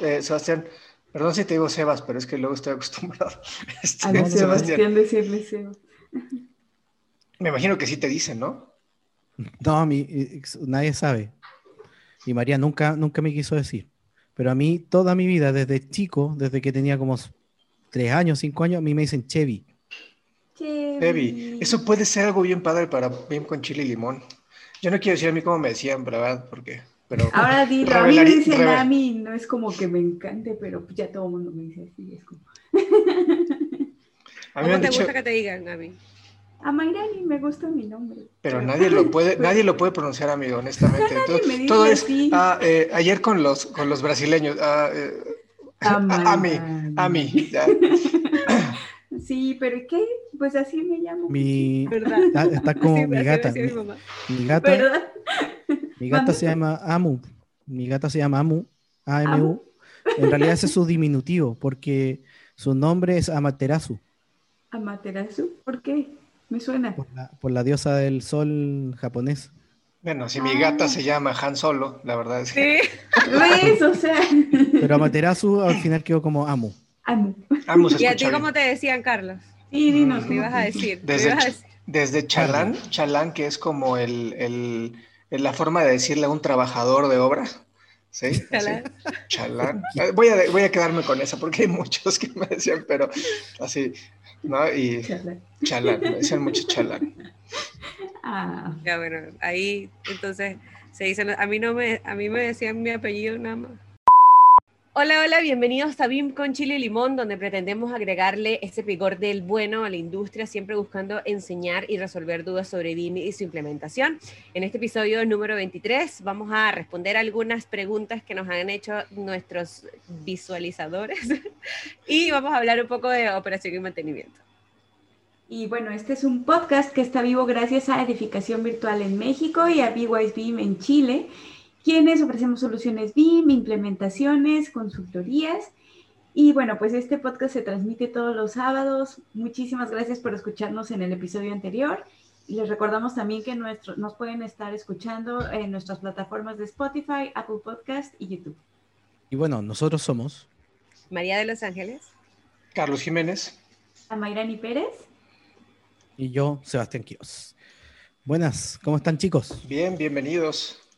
Eh, Sebastián. Perdón si te digo Sebas, pero es que luego estoy acostumbrado. Este, a Sebastián, decirle Sebas. Me imagino que sí te dicen, ¿no? No, a mí eh, nadie sabe. Y María nunca, nunca me quiso decir. Pero a mí, toda mi vida, desde chico, desde que tenía como tres años, cinco años, a mí me dicen Chevy. Chevy. Eso puede ser algo bien padre para bien con chile y limón. Yo no quiero decir a mí cómo me decían, ¿verdad? Porque Ahora dilo, a mí me dicen a mí, no es como que me encante, pero ya todo el mundo me dice así, es como... ¿Cómo te gusta que te digan, a mí? A Mayrani me gusta mi nombre. Pero, nadie lo puede, nadie lo puede pronunciar, amigo, honestamente. todo, es ah, eh, ayer con los con los brasileños. Ah, eh, a, mí, a mí. Sí, pero ¿qué? Pues así me llamo. Mi, está, está, como mi gata. Mi, mi, gata. ¿verdad? Mi gata se llama Amu. Mi gata se llama Amu. A-M-U. En realidad ese es su diminutivo, porque su nombre es Amaterasu. ¿Amaterasu? ¿Por qué? Me suena. Por la, diosa del sol japonés. Bueno, si mi gata se llama Han Solo, la verdad es que. ¿Ves? O sea. Pero Amaterasu al final quedó como Amu. Amu. ¿Y a ti cómo te decían, Carlos? Sí, dinos. Me ibas a decir. Desde, desde Chalán, Chalán, que es como el en la forma de decirle a un trabajador de obra. ¿Sí? Chalán. Chalán. Eh, voy a, voy a quedarme con esa porque hay muchos que me decían, pero así, ¿no? Y chalán, me decían mucho chalán. Ah. Ya, bueno, ahí entonces se dicen, a mí no me, a mí me decían mi apellido nada más. Hola, hola, bienvenidos a BIM con Chile y Limón, donde pretendemos agregarle ese picor del bueno a la industria, siempre buscando enseñar y resolver dudas sobre BIM y su implementación. En este episodio número 23 vamos a responder algunas preguntas que nos han hecho nuestros visualizadores y vamos a hablar un poco de operación y mantenimiento. Y bueno, este es un podcast que está vivo gracias a Edificación Virtual en México y a BYS BIM en Chile quienes ofrecemos soluciones BIM, implementaciones, consultorías. Y bueno, pues este podcast se transmite todos los sábados. Muchísimas gracias por escucharnos en el episodio anterior. Y les recordamos también que nuestro, nos pueden estar escuchando en nuestras plataformas de Spotify, Apple Podcast y YouTube. Y bueno, nosotros somos María de Los Ángeles, Carlos Jiménez, Amairani Pérez y yo, Sebastián Quios. Buenas, ¿cómo están chicos? Bien, bienvenidos.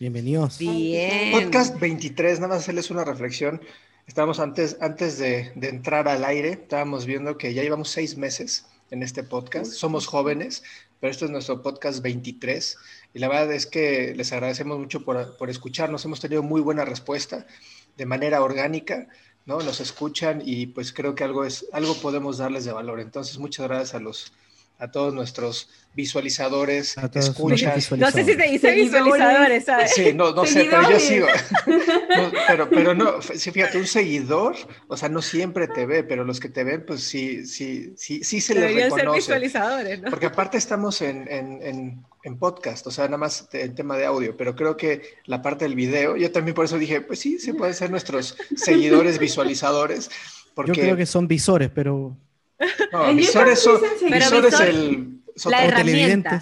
Bienvenidos. Bien. Podcast 23, nada más hacerles una reflexión. Estábamos antes, antes de, entrar al aire, estábamos viendo que ya llevamos seis meses en este podcast. Somos jóvenes, pero esto es nuestro podcast 23. Y la verdad es que les agradecemos mucho por, por escucharnos. Hemos tenido muy buena respuesta de manera orgánica. ¿no? Nos escuchan y pues creo que algo es algo podemos darles de valor. Entonces, muchas gracias a los a todos nuestros visualizadores, escuchas. No sé si te dice visualizadores, ¿sabes? Sí, no, no sé, pero yo sigo. pero, pero no, fíjate, un seguidor, o sea, no siempre te ve, pero los que te ven, pues sí, sí, sí, sí se les reconoce. ser visualizadores, ¿no? Porque aparte estamos en, en, en, podcast, o sea, nada más en tema de audio, pero creo que la parte del video, yo también por eso dije, pues sí, se pueden ser nuestros seguidores visualizadores. Porque... Yo creo que son visores, pero no, visores son, visores el, la herramienta.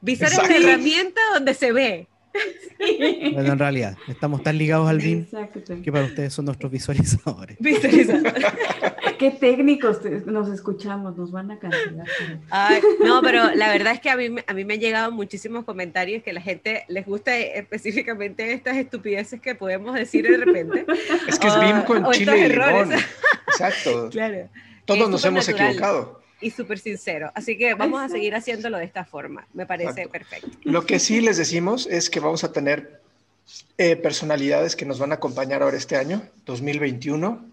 Visor es la herramienta donde se ve. Bueno, en realidad, estamos tan ligados al BIM que para ustedes son nuestros visualizadores. Qué técnicos nos escuchamos, nos van a cancelar. no, pero la verdad es que a mí, a mí me han llegado muchísimos comentarios que a la gente les gusta específicamente estas estupideces que podemos decir de repente. Es que es BIM con chile y limón. Exacto. Claro. Todos nos hemos equivocado. Y súper sincero. Así que vamos a seguir haciéndolo de esta forma. Me parece perfecto. Lo que sí les decimos es que vamos a tener eh, personalidades que nos van a acompañar ahora este año, 2021.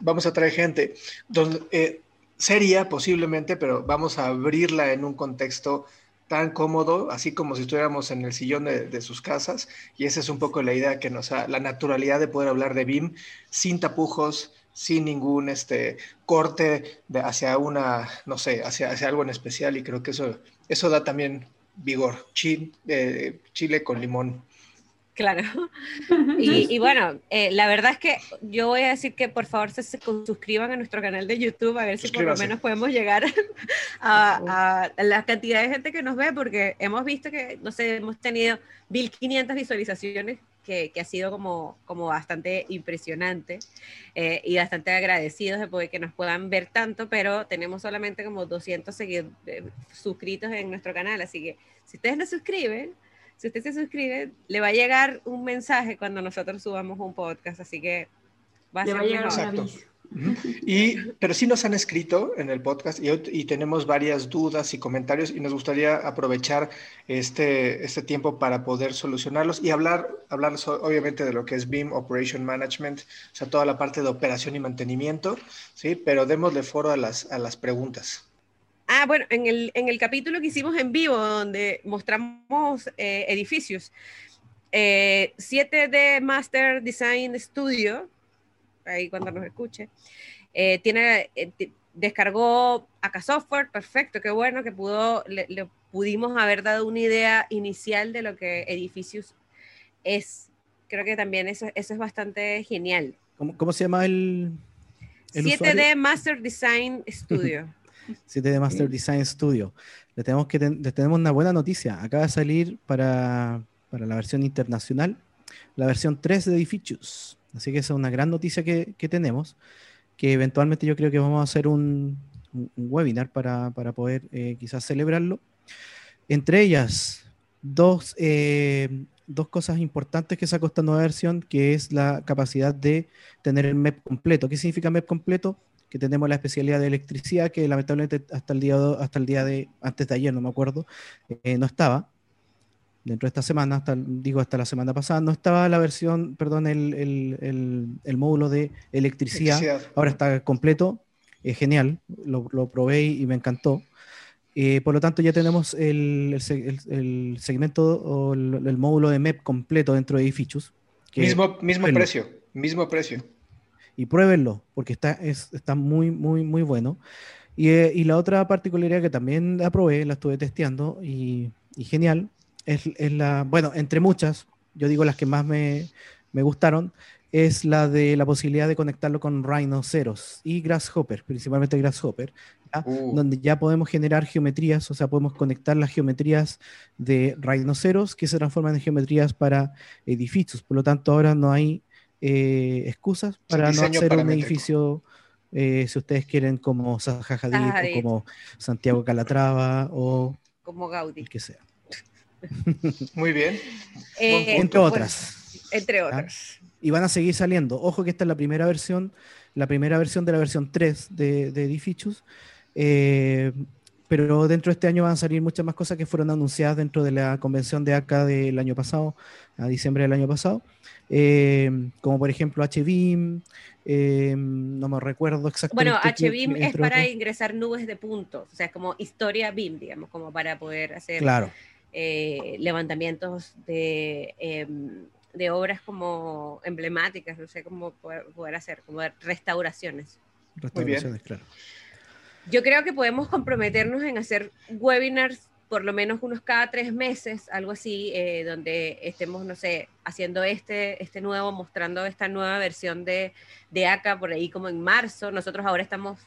Vamos a traer gente donde, eh, seria posiblemente, pero vamos a abrirla en un contexto tan cómodo, así como si estuviéramos en el sillón de, sus casas. Y esa es un poco la idea que nos da, la naturalidad de poder hablar de BIM sin tapujos, sin ningún este, corte de hacia una, no sé, hacia, hacia algo en especial. Y creo que eso, eso da también vigor. Chile, eh, chile con limón. Claro. Y, bueno, eh, la verdad es que yo voy a decir que por favor se, suscriban a nuestro canal de YouTube a ver si por lo menos podemos llegar a, la cantidad de gente que nos ve, porque hemos visto que, no sé, hemos tenido 1500 visualizaciones, que, ha sido como, como bastante impresionante eh, y bastante agradecidos de poder que nos puedan ver tanto, pero tenemos solamente como 200 seguidores, eh, suscritos en nuestro canal, así que si ustedes no suscriben, si usted se suscribe, le va a llegar un mensaje cuando nosotros subamos un podcast, así que va a ser Exacto. Y, pero sí nos han escrito en el podcast y, tenemos varias dudas y comentarios y nos gustaría aprovechar este, este tiempo para poder solucionarlos y hablar, hablar obviamente de lo que es BIM Operation Management, o sea, toda la parte de operación y mantenimiento, ¿sí? Pero démosle foro a las, a las preguntas. Ah, bueno, en el, en el capítulo que hicimos en vivo, donde mostramos eh, edificios, 7D eh, Master Design Studio, ahí cuando nos escuche, eh, tiene, descargó acá software, perfecto, qué bueno que pudo, le, pudimos haber dado una idea inicial de lo que edificios es. Creo que también eso, eso es bastante genial. ¿Cómo, cómo se llama el, el 7D Master Design Studio. 7D Master Design Studio. Le tenemos, que tenemos una buena noticia. Acaba de salir para, para, la versión internacional la versión 3 de Edificios. Así que esa es una gran noticia que, tenemos. Que eventualmente yo creo que vamos a hacer un, webinar para, para poder eh, quizás celebrarlo. Entre ellas, dos, eh, dos cosas importantes que sacó esta nueva versión, que es la capacidad de tener el MEP completo. ¿Qué significa MEP completo? que tenemos la especialidad de electricidad, que lamentablemente hasta el día hasta el día de antes de ayer, no me acuerdo, eh, no estaba. Dentro de esta semana, hasta, digo hasta la semana pasada, no estaba la versión, perdón, el, el, el, módulo de electricidad. Ahora está completo, es genial, lo, lo, probé y me encantó. Eh, por lo tanto, ya tenemos el, segmento o el, módulo de MEP completo dentro de edificios. mismo mismo precio, mismo precio y pruébenlo, porque está, está muy, muy, muy bueno. Y, eh, y, la otra particularidad que también aprobé, la estuve testeando y, y genial, es, es, la, bueno, entre muchas, yo digo las que más me, me gustaron, es la de la posibilidad de conectarlo con Rhinoceros y Grasshopper, principalmente Grasshopper, uh. donde ya podemos generar geometrías, o sea, podemos conectar las geometrías de Rhinoceros que se transforman en geometrías para edificios. Por lo tanto, ahora no hay eh, excusas para no hacer un edificio, eh, si ustedes quieren, como Zaha o como Santiago Calatrava o como Gaudí. que sea. Muy bien. Eh, entre otras. Entre ¿Ah? otras. Y van a seguir saliendo. Ojo que esta es la primera versión, la primera versión de la versión 3 de, de Edificius. pero dentro de este año van a salir muchas más cosas que fueron anunciadas dentro de la convención de ACA del año pasado, a diciembre del año pasado. Eh, como por ejemplo HBIM, eh, no me recuerdo exactamente. Bueno, HBIM es para ingresar nubes de puntos, o sea, es como historia BIM, digamos, como para poder hacer claro. Eh, levantamientos de, em, de, obras como emblemáticas, no sé cómo poder, hacer, como restauraciones. Restauraciones, claro. Yo creo que podemos comprometernos en hacer webinars por lo menos unos cada tres meses, algo así, eh, donde estemos, no sé, haciendo este, este nuevo, mostrando esta nueva versión de, de ACA por ahí como en marzo. Nosotros ahora estamos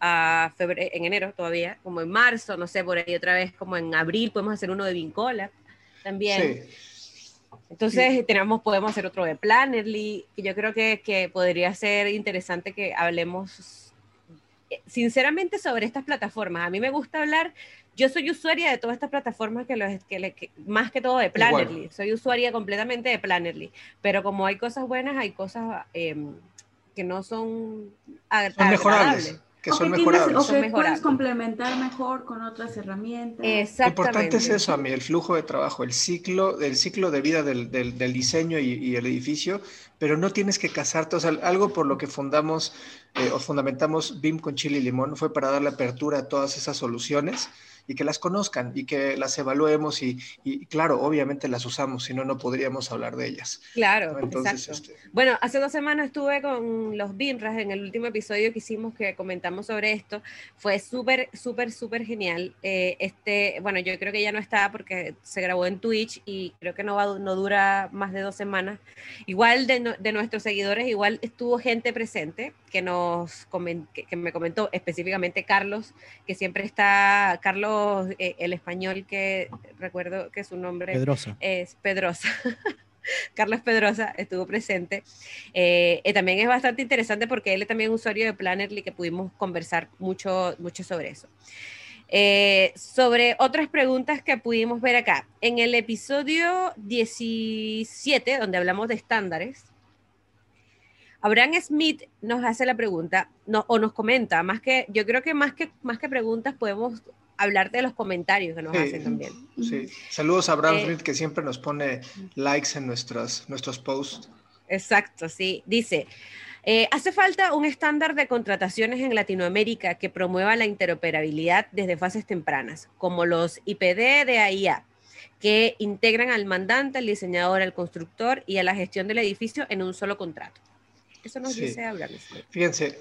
a febrero, en enero todavía, como en marzo, no sé, por ahí otra vez como en abril podemos hacer uno de Vincola también. Entonces tenemos, podemos hacer otro de Plannerly, que yo creo que, que podría ser interesante que hablemos eh, sinceramente sobre estas plataformas. A mí me gusta hablar yo soy usuaria de todas estas plataformas que, los, que, más que todo de Plannerly. Soy usuaria completamente de Plannerly. Pero como hay cosas buenas, hay cosas em, que no son, son mejorables. Que son mejorables. o que puedes complementar mejor con otras herramientas. Lo importante es eso, a mí, el flujo de trabajo, el ciclo, el ciclo de vida del, del, diseño y, el edificio, pero no tienes que casarte. O sea, algo por lo que fundamos eh, o fundamentamos BIM con chile y limón fue para darle apertura a todas esas soluciones y que las conozcan y que las evaluemos y, y claro, obviamente las usamos, si no, no podríamos hablar de ellas. Claro, Entonces, exacto. Este bueno, hace dos semanas estuve con los BIMRAS en el último episodio que hicimos que comentamos sobre esto. Fue súper, súper, súper genial. Eh, este, bueno, yo creo que ya no está porque se grabó en Twitch y creo que no, va, no dura más de dos semanas. Igual de, de nuestros seguidores, igual estuvo gente presente que, nos que, me comentó específicamente Carlos, que siempre está, Carlos, eh, el español que recuerdo que su nombre es Pedrosa. Carlos Pedrosa estuvo presente. Eh, eh, también es bastante interesante porque él es también usuario de Plannerly que pudimos conversar mucho, mucho sobre eso. sobre otras preguntas que pudimos ver acá. En el episodio 17, donde hablamos de estándares, Abraham Smith nos hace la pregunta, no, o nos comenta, más que, yo creo que más que, más que preguntas podemos hablar de los comentarios que nos hacen también. Sí, saludos a Abraham eh, Smith que siempre nos pone likes en nuestros, nuestros posts. Exacto, sí. Dice, eh, hace falta un estándar de contrataciones en Latinoamérica que promueva la interoperabilidad desde fases tempranas, como los IPD de AIA, que integran al mandante, al diseñador, al constructor y a la gestión del edificio en un solo contrato. Eso nos dice hablar. Fíjense,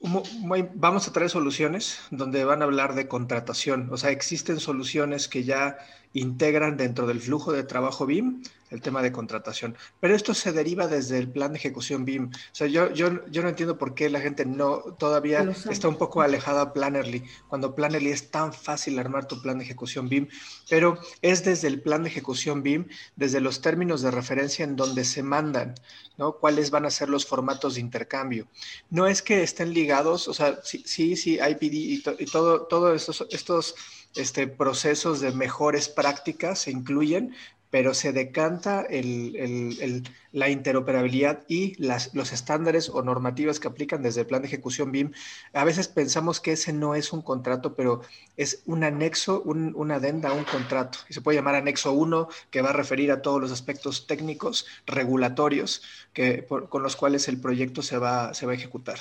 vamos a traer soluciones donde van a hablar de contratación. O sea, existen soluciones que ya integran dentro del flujo de trabajo BIM el tema de contratación. Pero esto se deriva desde el plan de ejecución BIM. O sea, yo, yo, yo no entiendo por qué la gente no todavía está un poco alejada a Plannerly, cuando Plannerly es tan fácil armar tu plan de ejecución BIM, pero es desde el plan de ejecución BIM, desde los términos de referencia en donde se mandan, ¿no? ¿Cuáles van a ser los formatos de intercambio? No es que estén ligados, o sea, sí, sí, sí IPD y, y todo, todos estos, estos este, procesos de mejores prácticas se incluyen, pero se decanta la interoperabilidad y los estándares o normativas que aplican desde el plan de ejecución BIM. A veces pensamos que ese no es un contrato, pero es un anexo, un, una adenda a un contrato. Y se puede llamar anexo 1, que va a referir a todos los aspectos técnicos, regulatorios, que, con los cuales el proyecto se va a ejecutar.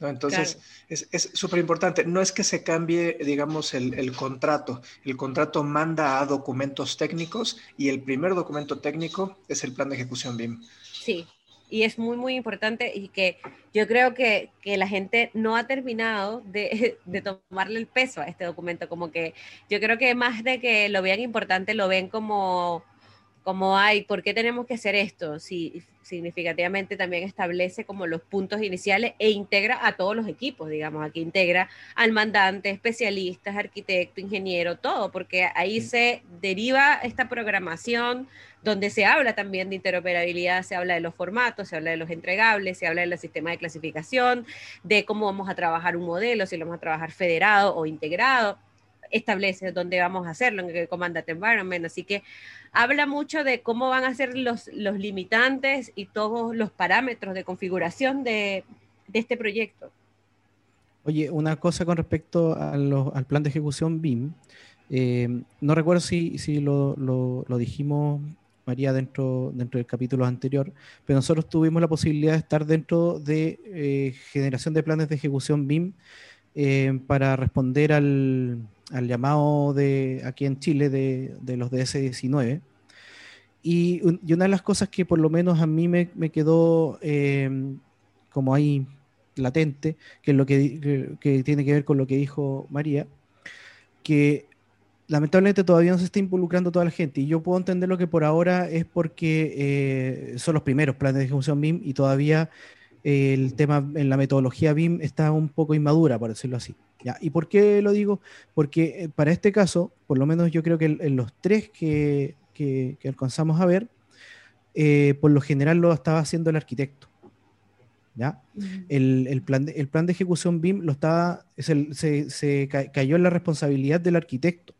Entonces, es súper importante. No es que se cambie, digamos, el, contrato. El contrato manda a documentos técnicos y el primer documento técnico es el plan de ejecución BIM. Sí, y es muy, muy importante y que yo creo que, que la gente no ha terminado de, de, tomarle el peso a este documento. Como que yo creo que más de que lo vean importante, lo ven como como hay, ¿por qué tenemos que hacer esto? Si significativamente también establece como los puntos iniciales e integra a todos los equipos, digamos, aquí integra al mandante, especialistas, arquitecto, ingeniero, todo, porque ahí se deriva esta programación donde se habla también de interoperabilidad, se habla de los formatos, se habla de los entregables, se habla del sistema de clasificación, de cómo vamos a trabajar un modelo, si lo vamos a trabajar federado o integrado establece dónde vamos a hacerlo, en el Commandant Environment. Así que habla mucho de cómo van a ser los, los limitantes y todos los parámetros de configuración de, de este proyecto. Oye, una cosa con respecto al plan de ejecución BIM. Eh, no recuerdo si, si lo, lo, dijimos, María, dentro, dentro del capítulo anterior, pero nosotros tuvimos la posibilidad de estar dentro de eh, generación de planes de ejecución BIM eh, para responder al, al llamado de aquí en Chile de, de los DS-19. Y, y, una de las cosas que por lo menos a mí me, me quedó eh, como ahí latente, que es lo que, que, tiene que ver con lo que dijo María, que lamentablemente todavía no se está involucrando toda la gente. Y yo puedo entender lo que por ahora es porque eh, son los primeros planes de ejecución BIM y todavía el tema en la metodología BIM está un poco inmadura, por decirlo así. ¿Ya? ¿Y por qué lo digo? Porque eh, para este caso, por lo menos yo creo que en los tres que, que, alcanzamos a ver, eh, por lo general lo estaba haciendo el arquitecto. ¿ya? el, el, plan de, el plan de ejecución BIM lo estaba, se, se, cayó en la responsabilidad del arquitecto.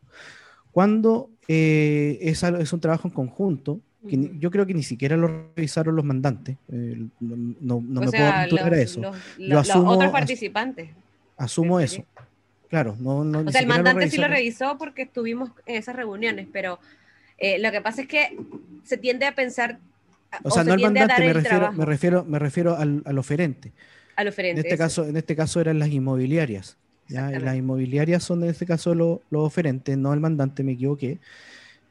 Cuando eh, es, es un trabajo en conjunto, yo creo que ni siquiera lo revisaron los mandantes. Eh, no, me puedo aventurar a eso. Los, otros participantes. Asumo eso. Claro, no, O sea, el mandante sí lo revisó porque estuvimos en esas reuniones, pero eh, lo que pasa es que se tiende a pensar. O, sea, no el mandante, me refiero, me refiero, me refiero al, al oferente. Al oferente. En este, caso, en este caso eran las inmobiliarias. ¿ya? las inmobiliarias son en este caso los oferentes, no el mandante, me equivoqué.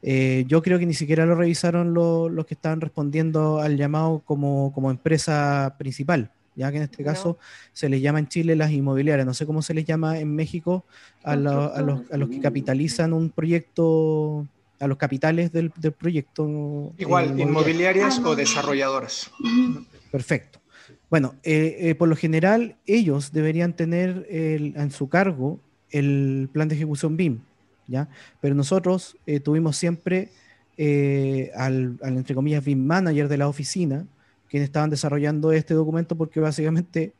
Eh, yo creo que ni siquiera lo revisaron los que estaban respondiendo al llamado como, como empresa principal, ya que en este caso se les llama en Chile las inmobiliarias, no sé cómo se les llama en México a, los, a los, que capitalizan un proyecto, a los capitales del, del proyecto. Igual, inmobiliarias o desarrolladoras. Perfecto. Bueno, eh, eh, por lo general ellos deberían tener en su cargo el plan de ejecución BIM, ¿ya? Pero nosotros eh, tuvimos siempre al, al, entre comillas, BIM manager de la oficina, quienes estaban desarrollando este documento porque básicamente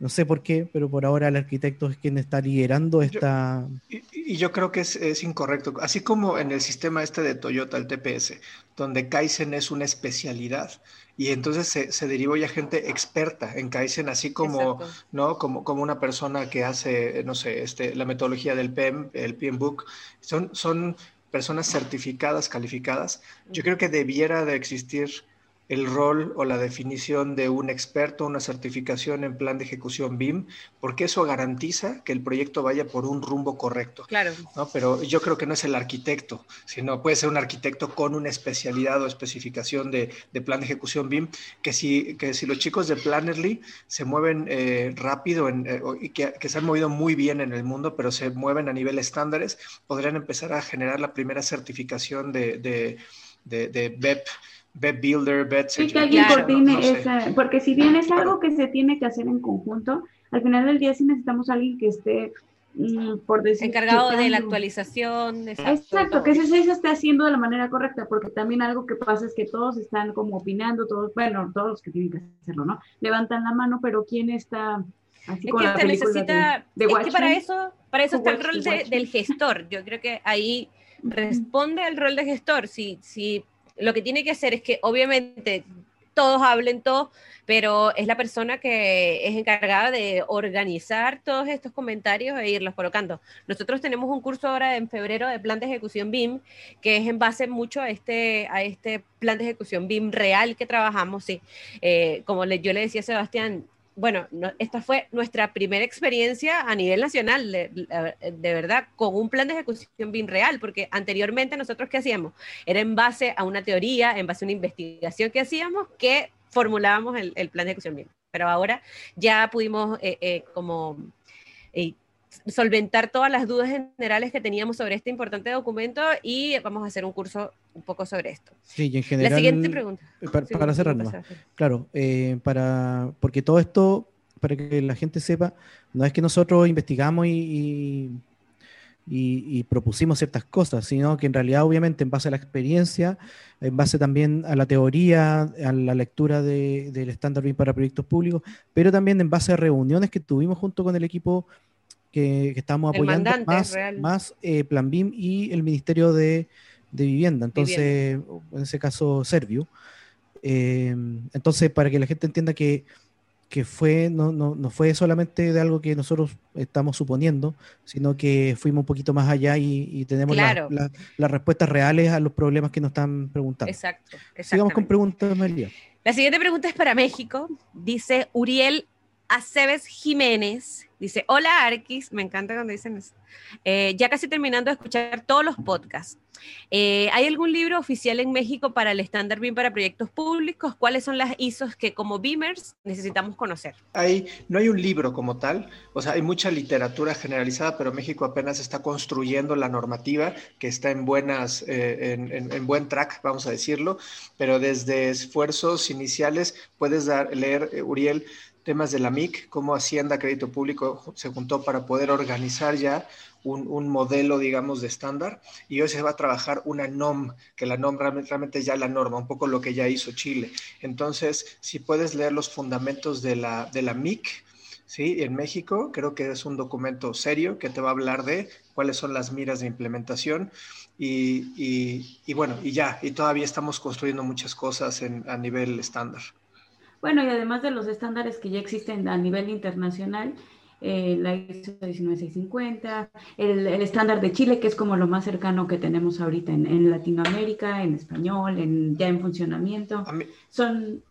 no sé por qué, pero por ahora el arquitecto es quien está liderando esta... y, yo creo que es, incorrecto. Así como en el sistema este de Toyota, el TPS, donde Kaizen es una especialidad y entonces se, se derivó ya gente experta en Kaizen, así como, ¿no? como, como una persona que hace, no sé, este, la metodología del PEM, el PEM Book. Son, son personas certificadas, calificadas. Yo creo que debiera de existir el rol o la definición de un experto, una certificación en plan de ejecución BIM, porque eso garantiza que el proyecto vaya por un rumbo correcto. Claro. ¿no? Pero yo creo que no es el arquitecto, sino puede ser un arquitecto con una especialidad o especificación de, plan de ejecución BIM, que si, que si los chicos de Plannerly se mueven eh, rápido eh, y que, se han movido muy bien en el mundo, pero se mueven a nivel estándares, podrían empezar a generar la primera certificación de, de, de, de BEP Bed Builder, Bed Sí, que alguien esa, porque si bien es algo que se tiene que hacer en conjunto, al final del día sí necesitamos a alguien que esté, mm, por decir... Encargado de la actualización. Exacto, que ese se esté haciendo de la manera correcta, porque también algo que pasa es que todos están como opinando, todos, bueno, todos los que tienen que hacerlo, ¿no? Levantan la mano, pero ¿quién está... Así es que se necesita, es que para eso, para eso está el rol del gestor. Yo creo que ahí responde al rol de gestor. Si, si lo que tiene que hacer es que obviamente todos hablen todos, pero es la persona que es encargada de organizar todos estos comentarios e irlos colocando. Nosotros tenemos un curso ahora en febrero de plan de ejecución BIM, que es en base mucho a este, a este plan de ejecución BIM real que trabajamos. Sí. Eh, como yo le decía a Sebastián, bueno, esta fue nuestra primera experiencia a nivel nacional, de, verdad, con un plan de ejecución bien real, porque anteriormente nosotros qué hacíamos? Era en base a una teoría, en base a una investigación que hacíamos, que formulábamos el, plan de ejecución bien. Pero ahora ya pudimos eh, eh, como solventar todas las dudas generales que teníamos sobre este importante documento y vamos a hacer un curso un poco sobre esto. Sí, y en general. La siguiente pregunta. Eh, para, cerrar Claro, eh, para, porque todo esto, para que la gente sepa, no es que nosotros investigamos y, y, propusimos ciertas cosas, sino que en realidad, obviamente, en base a la experiencia, en base también a la teoría, a la lectura del estándar BIM para proyectos públicos, pero también en base a reuniones que tuvimos junto con el equipo que, estamos apoyando más, más eh, Plan BIM y el Ministerio de, Vivienda, entonces, en ese caso, Servio. Eh, entonces, para que la gente entienda que, que fue, no, no, no, fue solamente de algo que nosotros estamos suponiendo, sino que fuimos un poquito más allá y, tenemos las respuestas reales a los problemas que nos están preguntando. Exacto. Sigamos con preguntas, María. La siguiente pregunta es para México. Dice Uriel Aceves Jiménez. Dice, hola Arquis, me encanta cuando dicen eso. Eh, ya casi terminando de escuchar todos los podcasts. Eh, ¿Hay algún libro oficial en México para el estándar BIM para proyectos públicos? ¿Cuáles son las ISOs que como BIMers necesitamos conocer? Hay, no hay un libro como tal, o sea, hay mucha literatura generalizada, pero México apenas está construyendo la normativa que está en, buenas, eh, en, buen track, vamos a decirlo, pero desde esfuerzos iniciales puedes dar, leer, Uriel, temas de la MIC, cómo Hacienda Crédito Público se juntó para poder organizar ya un, modelo, digamos, de estándar. Y hoy se va a trabajar una NOM, que la NOM realmente, ya la norma, un poco lo que ya hizo Chile. Entonces, si puedes leer los fundamentos de la, de la MIC, ¿sí? En México, creo que es un documento serio que te va a hablar de cuáles son las miras de implementación. Y, y, bueno, y ya, y todavía estamos construyendo muchas cosas en, a nivel estándar. Bueno, y además de los estándares que ya existen a nivel internacional, eh, la ISO 19650, el, estándar de Chile, que es como lo más cercano que tenemos ahorita en, Latinoamérica, en español, en, ya en funcionamiento. Son...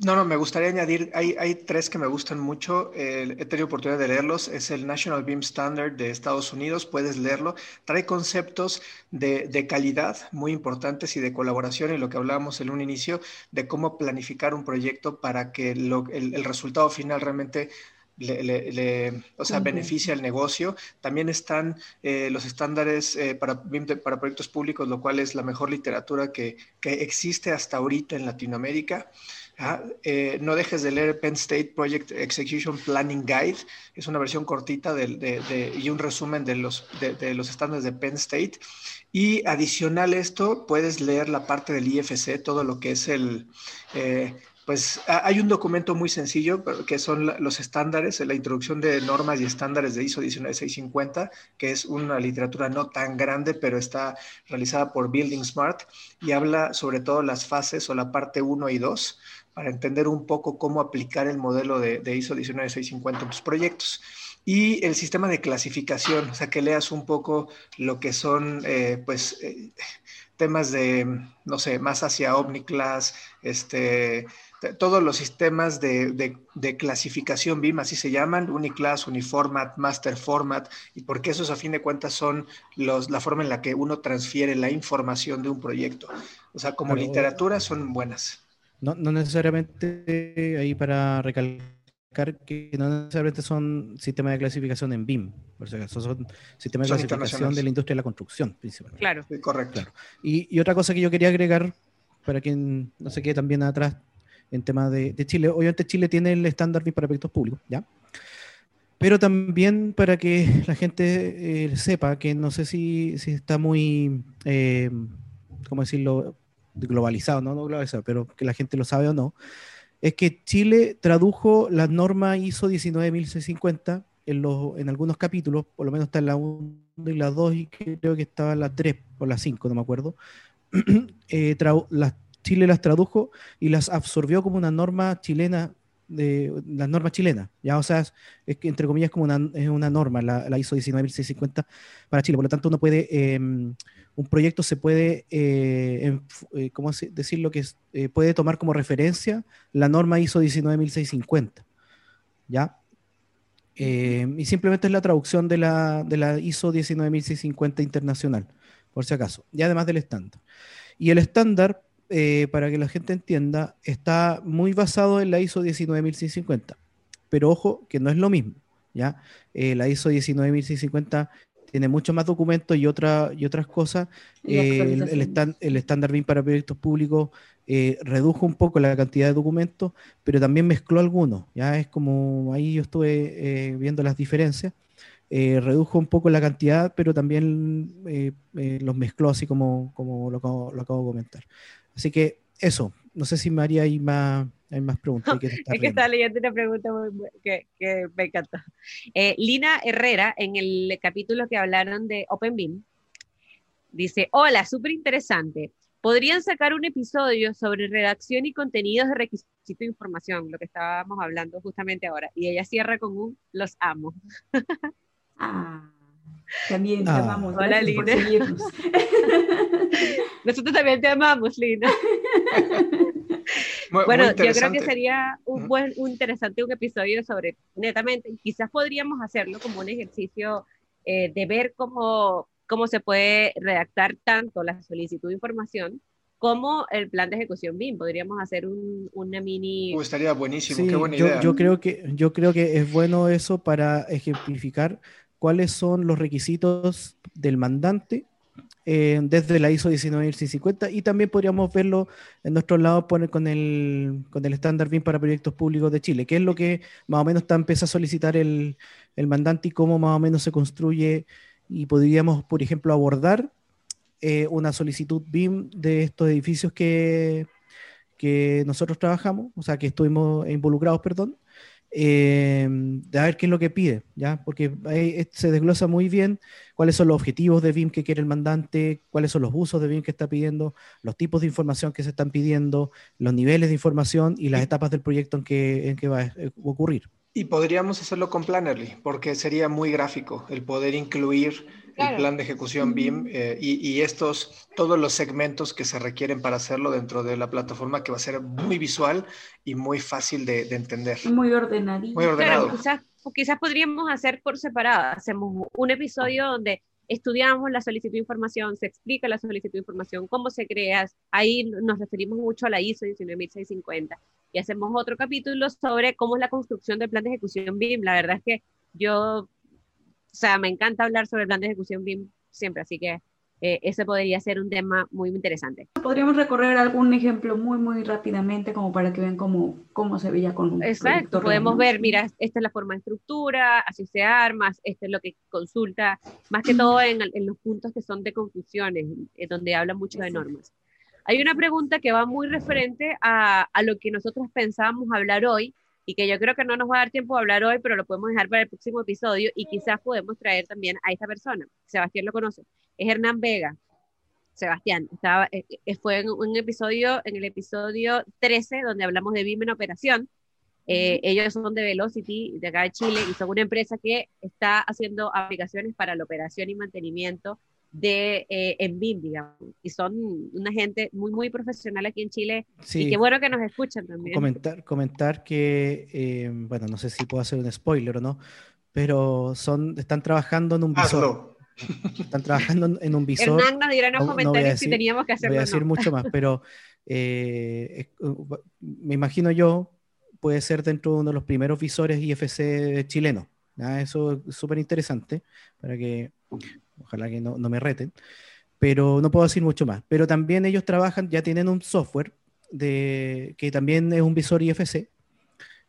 No, no, me gustaría añadir, hay, hay tres que me gustan mucho, he tenido oportunidad de leerlos, es el National Beam Standard de Estados Unidos, puedes leerlo, trae conceptos de, de calidad muy importantes y de colaboración y lo que hablábamos en un inicio, de cómo planificar un proyecto para que lo, el, el resultado final realmente le, o sea, beneficia al negocio. También están eh, los estándares eh, para, para proyectos públicos, lo cual es la mejor literatura que, que existe hasta ahorita en Latinoamérica. Eh, no dejes de leer Penn State Project Execution Planning Guide. Es una versión cortita de, y un resumen de los, de, los estándares de Penn State. Y adicional a esto, puedes leer la parte del IFC, todo lo que es el... Eh, pues hay un documento muy sencillo que son los estándares, la introducción de normas y estándares de ISO 19650, que es una literatura no tan grande, pero está realizada por Building Smart y habla sobre todo las fases o la parte 1 y 2 para entender un poco cómo aplicar el modelo de, ISO 19650 en tus proyectos. Y el sistema de clasificación, o sea, que leas un poco lo que son, eh, pues, eh, temas de, no sé, más hacia OmniClass, este, todos los sistemas de, clasificación BIM, así se llaman, Uniclass, Uniformat, Master Format, y porque esos a fin de cuentas son los, la forma en la que uno transfiere la información de un proyecto. O sea, como literatura son buenas. No, no necesariamente ahí para recalcar que no necesariamente son sistemas de clasificación en BIM, por si acaso, son sistemas de clasificación de la industria de la construcción, principalmente. Claro. correcto. Y, y, otra cosa que yo quería agregar, para quien no se quede también atrás en tema de, de Chile, obviamente Chile tiene el estándar para proyectos públicos, ¿ya? Pero también para que la gente eh, sepa que no sé si, si está muy, eh, ¿cómo decirlo?, globalizado, no, no globalizado, pero que la gente lo sabe o no, es que Chile tradujo la norma ISO 19650 en, los, en algunos capítulos, por lo menos está en la 1 y la 2 y creo que estaba en la 3 o la 5, no me acuerdo. eh, las, Chile las tradujo y las absorbió como una norma chilena de las normas chilenas, ya, o sea, es, que entre comillas como una, es una norma, la, la ISO 19650 para Chile, por lo tanto uno puede eh, un proyecto se puede, eh, eh, ¿cómo decirlo? Que eh, puede tomar como referencia la norma ISO 19650, ¿ya? y simplemente es la traducción de la, de la ISO 19650 internacional, por si acaso, y además del estándar. Y el estándar, para que la gente entienda, está muy basado en la ISO 19650, pero ojo que no es lo mismo, ¿ya? la ISO 19650 tiene mucho más documentos y, otra, y otras cosas. Eh, el, el, estándar BIM para proyectos públicos eh, redujo un poco la cantidad de documentos, pero también mezcló algunos. Ya es como ahí yo estuve eh, viendo las diferencias. redujo un poco la cantidad, pero también los mezcló así como, como lo, lo acabo de comentar. Así que eso, no sé si María hay más, hay más preguntas. es que estaba leyendo una pregunta que, que, me encantó. Eh, Lina Herrera, en el capítulo que hablaron de OpenBeam, dice, hola, súper interesante. ¿Podrían sacar un episodio sobre redacción y contenidos de requisito de información? Lo que estábamos hablando justamente ahora. Y ella cierra con un, los amo. ah. También te ah. amamos. Hola, Lina. Nosotros también te amamos, Lina. bueno, yo creo que sería un buen, un interesante un episodio sobre, netamente, quizás podríamos hacerlo como un ejercicio eh, de ver cómo, cómo se puede redactar tanto la solicitud de información como el plan de ejecución BIM. Podríamos hacer un, una mini... estaría buenísimo, qué buena idea. Yo creo, que, yo creo que es bueno eso para ejemplificar cuáles son los requisitos del mandante eh, desde la ISO 19650 y también podríamos verlo en nuestro lado con el, con el estándar BIM para proyectos públicos de Chile, que es lo que más o menos está empieza a solicitar el, el mandante y cómo más o menos se construye y podríamos, por ejemplo, abordar eh, una solicitud BIM de estos edificios que, que nosotros trabajamos, o sea, que estuvimos involucrados, perdón, eh, de a ver qué es lo que pide, ¿ya? Porque ahí se desglosa muy bien cuáles son los objetivos de BIM que quiere el mandante, cuáles son los usos de BIM que está pidiendo, los tipos de información que se están pidiendo, los niveles de información y las etapas del proyecto en que, en que va a ocurrir. Y podríamos hacerlo con Plannerly, porque sería muy gráfico el poder incluir el plan de ejecución BIM eh, y, estos, todos los segmentos que se requieren para hacerlo dentro de la plataforma que va a ser muy visual y muy fácil de, entender. Muy ordenadito. Muy ordenado. quizás, quizás podríamos hacer por separado, hacemos un episodio donde estudiamos la solicitud de información, se explica la solicitud de información, cómo se crea, ahí nos referimos mucho a la ISO 19650 y hacemos otro capítulo sobre cómo es la construcción del plan de ejecución BIM. La verdad es que yo sea, me encanta hablar sobre el plan de ejecución BIM siempre, así que eh, ese podría ser un tema muy interesante. Podríamos recorrer algún ejemplo muy, muy rápidamente como para que vean cómo, cómo se veía con un Exacto, podemos ver, mira, esta es la forma de estructura, así se arma, esto es lo que consulta, más que todo en, en los puntos que son de conclusiones, en donde habla mucho de normas. Hay una pregunta que va muy referente a, a lo que nosotros pensábamos hablar hoy, y que yo creo que no nos va a dar tiempo de hablar hoy, pero lo podemos dejar para el próximo episodio y quizás podemos traer también a esta persona. Sebastián lo conoce. Es Hernán Vega. Sebastián, estaba, eh, eh, fue en un episodio, en el episodio 13, donde hablamos de BIM en operación. Eh, ellos son de Velocity, de acá de Chile, y son una empresa que está haciendo aplicaciones para la operación y mantenimiento de eh, en BIM, digamos. Y son una gente muy, muy profesional aquí en Chile. Y qué bueno que nos escuchan también. Comentar, comentar que, eh, bueno, no sé si puedo hacer un spoiler o no, pero son, están trabajando en un visor. Están trabajando en un visor. Hernán nos dirá en los comentarios si teníamos que hacerlo. Voy a decir mucho más, pero eh, me imagino yo, puede ser dentro de uno de los primeros visores IFC chilenos. Eso es súper interesante para que ojalá que no, me reten, pero no puedo decir mucho más. Pero también ellos trabajan, ya tienen un software de, que también es un visor IFC,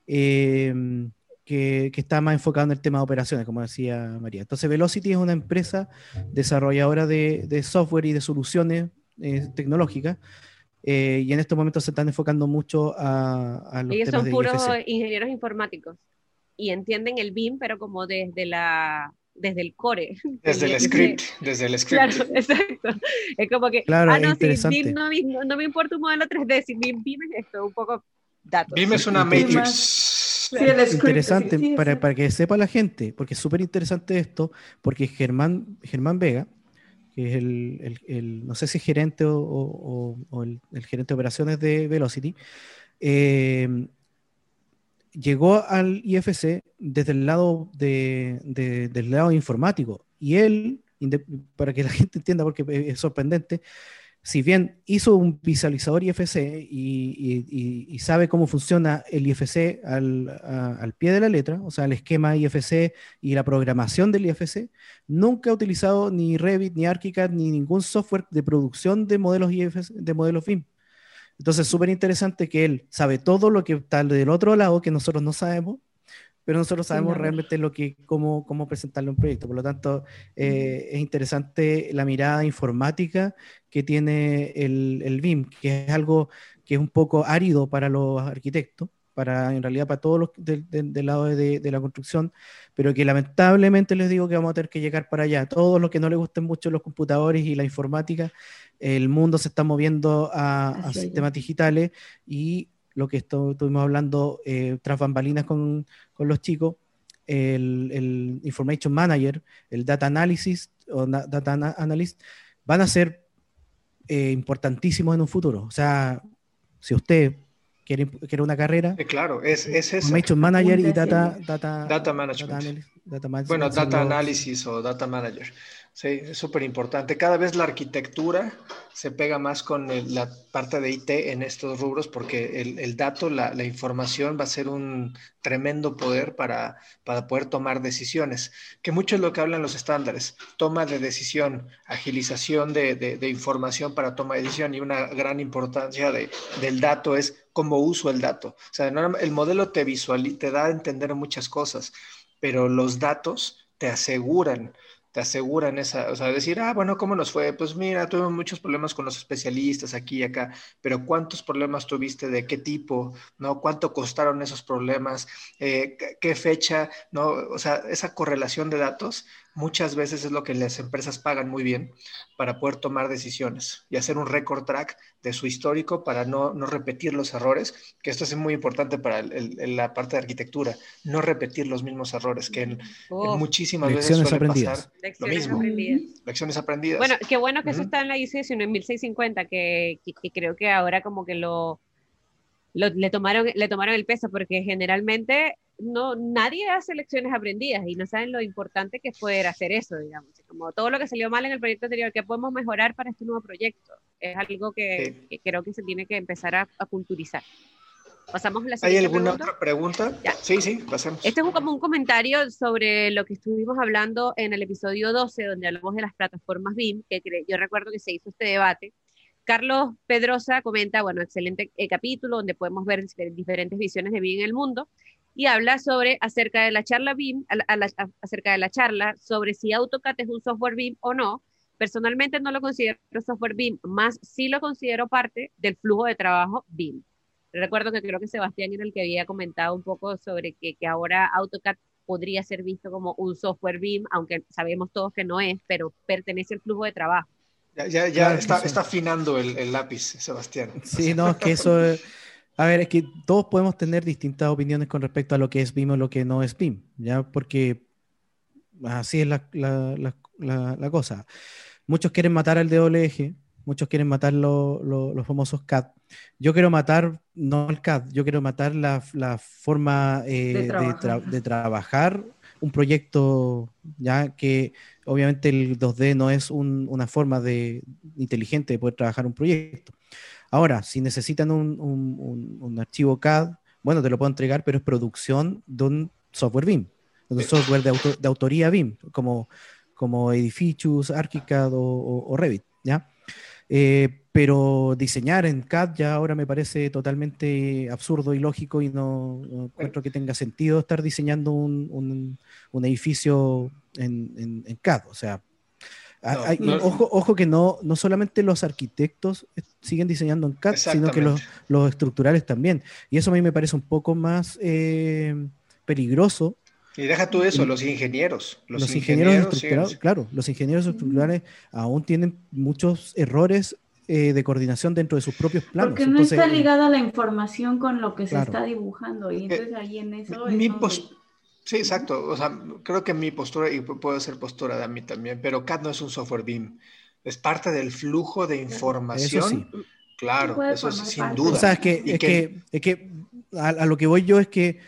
em, que, está más enfocado en el tema de operaciones, como decía María. Entonces, Velocity es una empresa desarrolladora de, software y de soluciones eh, tecnológicas. Eh, y en estos momentos se están enfocando mucho a, a los Ellos son puros ingenieros informáticos y entienden el BIM, pero como desde la desde el core. Desde el script, desde el script. Claro, exacto. Es como que, claro, ah, no, si BIM no, no, me importa un modelo 3D, si BIM, BIM es esto, un poco datos. BIM es una matrix. Sí, el script, interesante para, para, que sepa la gente, porque es súper interesante esto, porque Germán, Germán Vega, que es el, el, el no sé si gerente o, o, o el, el, gerente de operaciones de Velocity, eh, llegó al IFC desde el lado de, del lado informático y él, para que la gente entienda porque es sorprendente, si bien hizo un visualizador IFC y, sabe cómo funciona el IFC al, pie de la letra, o sea, el esquema IFC y la programación del IFC, nunca ha utilizado ni Revit, ni ArchiCAD, ni ningún software de producción de modelos IFC, de modelos BIM. Entonces, súper interesante que él sabe todo lo que está del otro lado que nosotros no sabemos, pero nosotros sabemos realmente lo que, cómo, cómo presentarle un proyecto. Por lo tanto, eh, es interesante la mirada informática que tiene el, el BIM, que es algo que es un poco árido para los arquitectos, para, en realidad para todos los del, lado de, de, la construcción, pero que lamentablemente les digo que vamos a tener que llegar para allá. Todos los que no les gusten mucho los computadores y la informática, el mundo se está moviendo a, sistemas digitales y lo que estuvimos hablando eh, tras bambalinas con, con los chicos, el, el, Information Manager, el Data Analysis o Data Analyst, van a ser eh, importantísimos en un futuro. O sea, si usted quiere, quiere una carrera, claro, es, es Information Manager y Data, data, data Management. bueno, Data Analysis o Data Manager. Sí, es súper importante. Cada vez la arquitectura se pega más con la parte de IT en estos rubros porque el, dato, la, información va a ser un tremendo poder para, para, poder tomar decisiones, que mucho es lo que hablan los estándares, toma de decisión, agilización de, de, información para toma de decisión y una gran importancia de, del dato es cómo uso el dato. O sea, el modelo te visualiza, te da a entender muchas cosas, pero los datos te aseguran te aseguran esa, o sea, decir, ah, bueno, ¿cómo nos fue? Pues mira, tuvimos muchos problemas con los especialistas aquí y acá, pero ¿cuántos problemas tuviste? ¿De qué tipo? ¿No? ¿Cuánto costaron esos problemas? Eh, ¿Qué fecha? ¿No? O sea, esa correlación de datos muchas veces es lo que las empresas pagan muy bien para poder tomar decisiones y hacer un record track de su histórico para no, no repetir los errores, que esto es muy importante para la parte de arquitectura, no repetir los mismos errores que en, muchísimas veces suele aprendidas. pasar Lecciones lo mismo. Aprendidas. Lecciones aprendidas. Bueno, qué bueno que eso está en la sino en 1650, que, que, creo que ahora como que lo, le, tomaron, le tomaron el peso, porque generalmente no, nadie hace lecciones aprendidas y no saben lo importante que es poder hacer eso, digamos. Como todo lo que salió mal en el proyecto anterior, ¿qué podemos mejorar para este nuevo proyecto? Es algo que, creo que se tiene que empezar a, culturizar. Pasamos a la ¿Hay alguna otra pregunta? Sí, sí, pasemos. Este es como un comentario sobre lo que estuvimos hablando en el episodio 12, donde hablamos de las plataformas BIM, que yo recuerdo que se hizo este debate. Carlos Pedrosa comenta, bueno, excelente eh, capítulo donde podemos ver diferentes visiones de BIM en el mundo y habla sobre acerca de la charla BIM, acerca de la charla sobre si AutoCAD es un software BIM o no. Personalmente no lo considero software BIM, más sí lo considero parte del flujo de trabajo BIM. Recuerdo que creo que Sebastián era el que había comentado un poco sobre que, que ahora AutoCAD podría ser visto como un software BIM, aunque sabemos todos que no es, pero pertenece al flujo de trabajo. Ya, ya, está, está, afinando el, el, lápiz, Sebastián. Sí, no, que eso... A ver, es que todos podemos tener distintas opiniones con respecto a lo que es BIM o lo que no es BIM, ¿ya? Porque así es la, la, la, cosa. Muchos quieren matar al doble eje, muchos quieren matar los famosos CAD. Yo quiero matar, no el CAD, yo quiero matar la, forma eh, de, trabajar. Un proyecto, ya que obviamente el 2D no es una forma de, inteligente de poder trabajar un proyecto. Ahora, si necesitan un, archivo CAD, bueno, te lo puedo entregar, pero es producción de un software BIM, de un software de, autoría BIM, como, como Edificius, ArchiCAD o, Revit, ¿ya? Eh, pero diseñar en CAD ya ahora me parece totalmente absurdo y lógico y no, encuentro que tenga sentido estar diseñando un, edificio en, en, CAD. O sea, ojo, ojo que no, no solamente los arquitectos siguen diseñando en CAD, sino que los, los, estructurales también. Y eso a mí me parece un poco más eh, peligroso. Y deja tú eso, los ingenieros. Los, ingenieros, estructurales, claro, los ingenieros estructurales aún tienen muchos errores eh, de coordinación dentro de sus propios planos. Porque no está ligada la información con lo que se está dibujando. Y entonces ahí en eso... Sí, exacto. O sea, creo que mi postura, y puede ser postura de a mí también, pero CAD no es un software BIM. Es parte del flujo de información. Claro, eso es sin duda. O sea, es que, es que, es que a, lo que voy yo es que,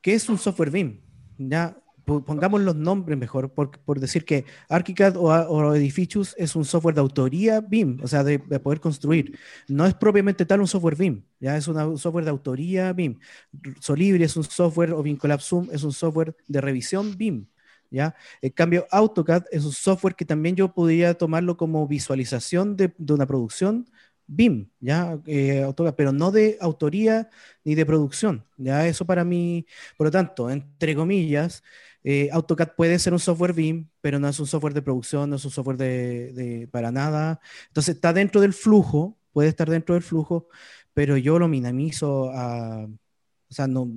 ¿qué es un software BIM? Ya, pongamos los nombres mejor, por, por decir que ArchiCAD o, o, Edificius es un software de autoría BIM, o sea, de, poder construir. No es propiamente tal un software BIM, ya es un software de autoría BIM. Solibri es un software, o Vincolab Zoom es un software de revisión BIM. ¿Ya? En cambio, AutoCAD es un software que también yo podría tomarlo como visualización de, de una producción BIM, ¿ya? Eh, pero no de autoría ni de producción, ¿ya? Eso para mí, por lo tanto, entre comillas, eh, AutoCAD puede ser un software BIM, pero no es un software de producción, no es un software de, para nada. Entonces está dentro del flujo, puede estar dentro del flujo, pero yo lo minimizo a, o sea, no,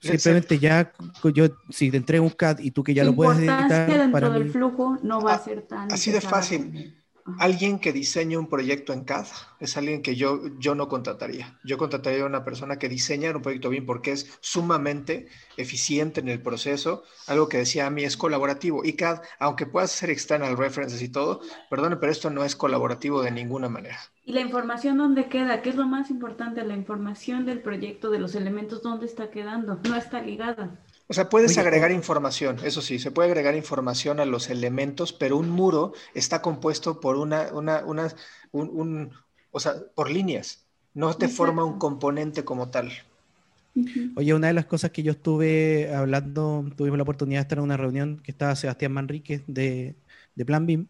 simplemente ya, yo, si te entrego un CAD y tú que ya lo puedes editar. dentro para del flujo no va a ser tan. Así de fácil. Alguien que diseñe un proyecto en CAD es alguien que yo, yo no contrataría. Yo contrataría a una persona que diseña un proyecto bien porque es sumamente eficiente en el proceso. Algo que decía a mí es colaborativo. Y CAD, aunque puedas hacer external references y todo, perdone, pero esto no es colaborativo de ninguna manera. ¿Y la información dónde queda? ¿Qué es lo más importante? La información del proyecto, de los elementos, ¿dónde está quedando? No está ligada. O sea, puedes agregar información, eso sí, se puede agregar información a los elementos, pero un muro está compuesto por una, una, una un, o sea, por líneas, no te forma un componente como tal. Oye, una de las cosas que yo estuve hablando, tuvimos la oportunidad de estar en una reunión que estaba Sebastián Manríquez de, de Plan BIM.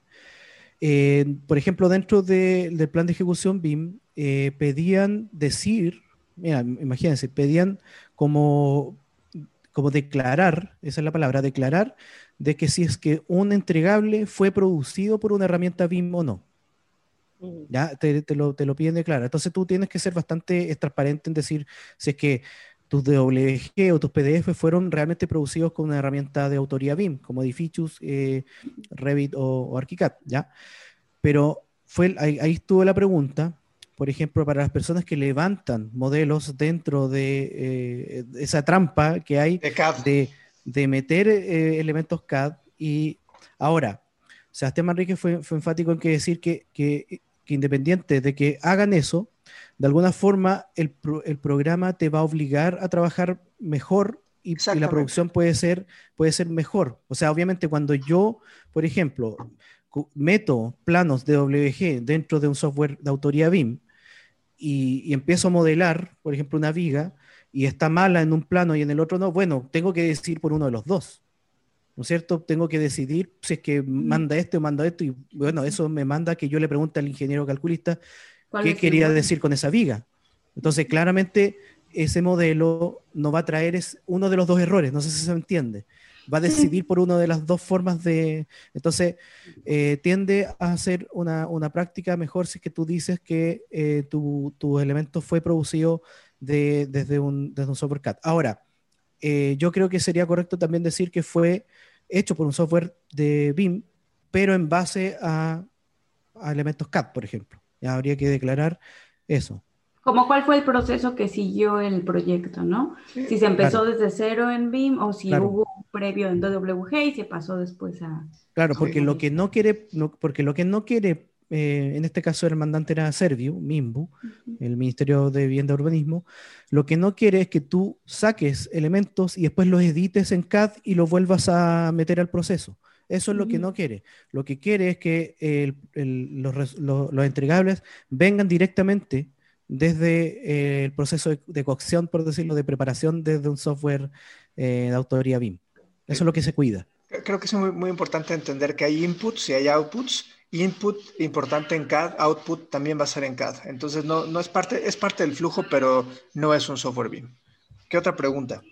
Eh, por ejemplo, dentro del plan de ejecución BIM, eh, pedían decir, mira, imagínense, pedían como como declarar, esa es la palabra, declarar de que si es que un entregable fue producido por una herramienta BIM o no. Ya te, lo, te lo piden declarar. Entonces tú tienes que ser bastante transparente en decir si es que tus DWG o tus PDF fueron realmente producidos con una herramienta de autoría BIM, como Edificius, eh, Revit o, ArchiCAD, ¿ya? Pero fue, ahí, estuvo la pregunta, por ejemplo, para las personas que levantan modelos dentro de eh, esa trampa que hay de, de, meter eh, elementos CAD. Y ahora, Sebastián Manrique fue, fue enfático en que decir que, que, que independiente de que hagan eso, de alguna forma el, programa te va a obligar a trabajar mejor y, la producción puede ser, puede ser mejor. O sea, obviamente cuando yo, por ejemplo, meto planos de WG dentro de un software de autoría BIM y, empiezo a modelar, por ejemplo, una viga y está mala en un plano y en el otro no, bueno, tengo que decidir por uno de los dos. ¿No es cierto? Tengo que decidir si es que manda este o manda esto y bueno, eso me manda que yo le pregunte al ingeniero calculista qué quería decir con esa viga. Entonces, claramente, ese modelo no va a traer es uno de los dos errores, no sé si se entiende. Va a decidir por una de las dos formas de... Entonces, eh, tiende a ser una, práctica mejor si es que tú dices que eh, tu, elemento fue producido desde, un, desde un software CAD. Ahora, eh, yo creo que sería correcto también decir que fue hecho por un software de BIM, pero en base a elementos CAD, por ejemplo habría que declarar eso. Como cuál fue el proceso que siguió el proyecto, ¿no? Si se empezó desde cero en BIM o si hubo un previo en DWG y se pasó después a... Claro, porque lo que no quiere, porque lo que no quiere, eh, en este caso el mandante era Serviu, MIMBU, el Ministerio de Vivienda y Urbanismo, lo que no quiere es que tú saques elementos y después los edites en CAD y los vuelvas a meter al proceso. Eso es lo que no quiere. Lo que quiere es que los, entregables vengan directamente desde eh, el proceso de, cocción, por decirlo, de preparación desde un software eh, de autoría BIM. Eso es lo que se cuida. Creo que es muy, muy importante entender que hay inputs y hay outputs. Input importante en CAD, output también va a ser en CAD. Entonces no, no es parte, es parte del flujo, pero no es un software BIM. ¿Qué otra pregunta?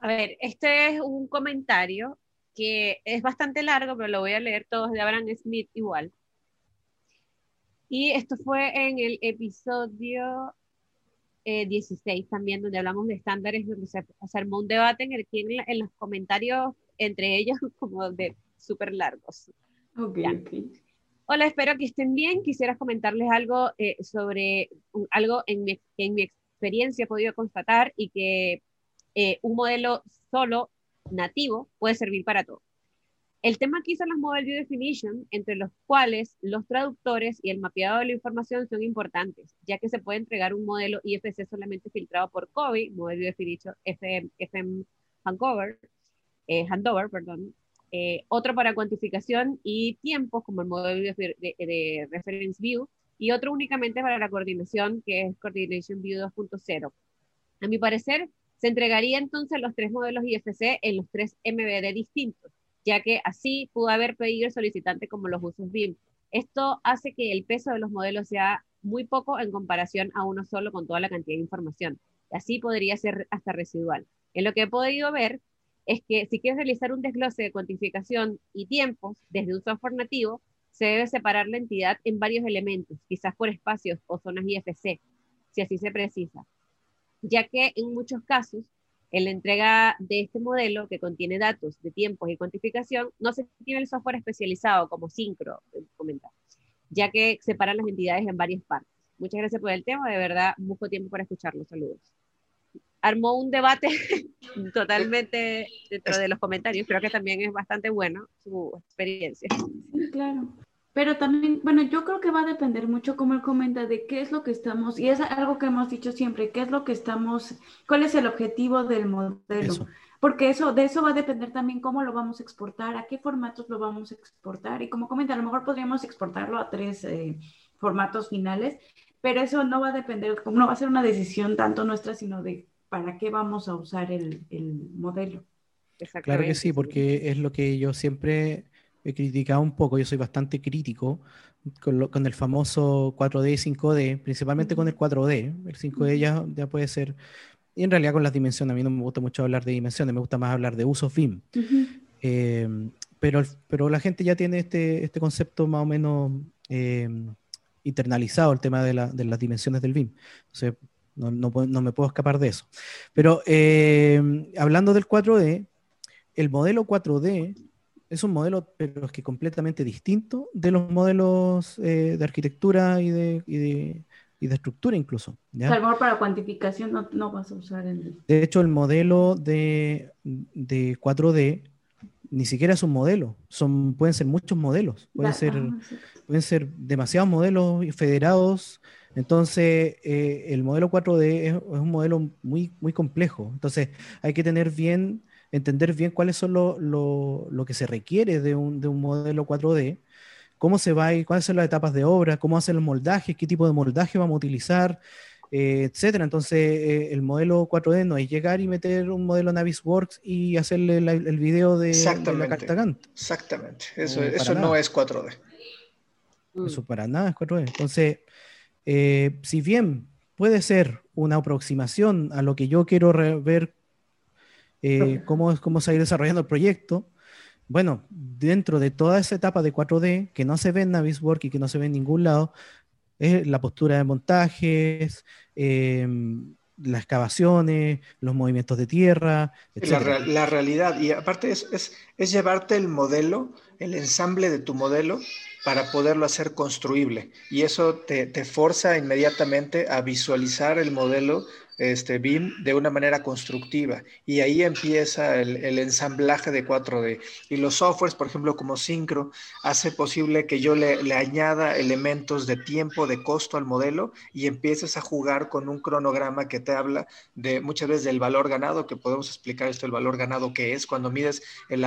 A ver, este es un comentario que es bastante largo, pero lo voy a leer todos de Abraham Smith igual. Y esto fue en el episodio 16 eh, también, donde hablamos de estándares, donde se, armó un debate en el que en, los comentarios, entre ellos, como de súper largos. Hola, espero que estén bien. Quisiera comentarles algo eh, sobre algo en mi, que en mi experiencia he podido constatar y que eh, un modelo solo nativo puede servir para todo. El tema aquí son las Model View Definition, entre los cuales los traductores y el mapeado de la información son importantes, ya que se puede entregar un modelo IFC solamente filtrado por COVID, Model View Definition FM, FM Handover, eh, handover perdón, eh, otro para cuantificación y tiempos, como el modelo de, de, Reference View, y otro únicamente para la coordinación, que es Coordination View 2.0. A mi parecer, se entregaría entonces los tres modelos IFC en los tres MBD distintos, ya que así pudo haber pedido solicitante como los usos BIM. Esto hace que el peso de los modelos sea muy poco en comparación a uno solo con toda la cantidad de información. Así podría ser hasta residual. En lo que he podido ver es que si quieres realizar un desglose de cuantificación y tiempos desde un software nativo, se debe separar la entidad en varios elementos, quizás por espacios o zonas IFC, si así se precisa ya que en muchos casos en la entrega de este modelo que contiene datos de tiempos y cuantificación no se tiene el software especializado como Syncro, eh, comenta, ya que separan las entidades en varias partes. Muchas gracias por el tema, de verdad, mucho tiempo para escucharlo. Saludos. Armó un debate totalmente dentro de los comentarios, creo que también es bastante bueno su experiencia. Sí, claro. Pero también, bueno, yo creo que va a depender mucho, como él comenta, de qué es lo que estamos, y es algo que hemos dicho siempre, qué es lo que estamos, cuál es el objetivo del modelo. Porque eso, de eso va a depender también cómo lo vamos a exportar, a qué formatos lo vamos a exportar. Y como comenta, a lo mejor podríamos exportarlo a tres eh, formatos finales, pero eso no va a depender, no va a ser una decisión tanto nuestra, sino de para qué vamos a usar el, el modelo. Claro que sí, porque es lo que yo siempre he criticado un poco, yo soy bastante crítico con, el famoso 4D y 5D, principalmente con el 4D. El 5D ya, ya puede ser, y en realidad con las dimensiones, a mí no me gusta mucho hablar de dimensiones, me gusta más hablar de uso BIM. Em, pero, pero la gente ya tiene este, este concepto más o menos em, internalizado, el tema de, la, de, las dimensiones del BIM. Entonces, no, no, me puedo escapar de eso. Pero eh, hablando del 4D, el modelo 4D es un modelo, pero es que completamente distinto de los modelos eh, de arquitectura y de, y de, y de estructura incluso. ¿ya? para cuantificación no, no, vas a usar el... De hecho, el modelo de, de 4D ni siquiera es un modelo, son, pueden ser muchos modelos, pueden, ser, ah, pueden ser demasiados modelos federados. Entonces, eh, el modelo 4D es, es, un modelo muy, muy complejo. Entonces, hay que tener bien, entender bien cuáles son lo, lo, lo que se requiere de un, de un modelo 4D cómo se va y cuáles son las etapas de obra, cómo hacen los moldajes, qué tipo de moldaje vamos a utilizar, eh, etcétera. Entonces, eh, el modelo 4D no es llegar y meter un modelo Navisworks y hacerle el video de, la carta Gantt. Exactamente, eso, eso no es 4D. Eso para nada es 4D. Entonces, eh, si bien puede ser una aproximación a lo que yo quiero ver, cómo, cómo se va desarrollando el proyecto, bueno, dentro de toda esa etapa de 4D que no se ve en Navisworks y que no se ve en ningún lado, es la postura de montajes, em, las excavaciones, los movimientos de tierra, etc. La, realidad, y aparte es, es, llevarte el modelo, el ensamble de tu modelo para poderlo hacer construible. Y eso te, te forza inmediatamente a visualizar el modelo este, BIM de una manera constructiva. Y ahí empieza el, ensamblaje de 4D. Y los softwares, por ejemplo, como Syncro, hace posible que yo le, añada elementos de tiempo, de costo al modelo y empieces a jugar con un cronograma que te habla de muchas veces del valor ganado, que podemos explicar esto, el valor ganado que es cuando mides el,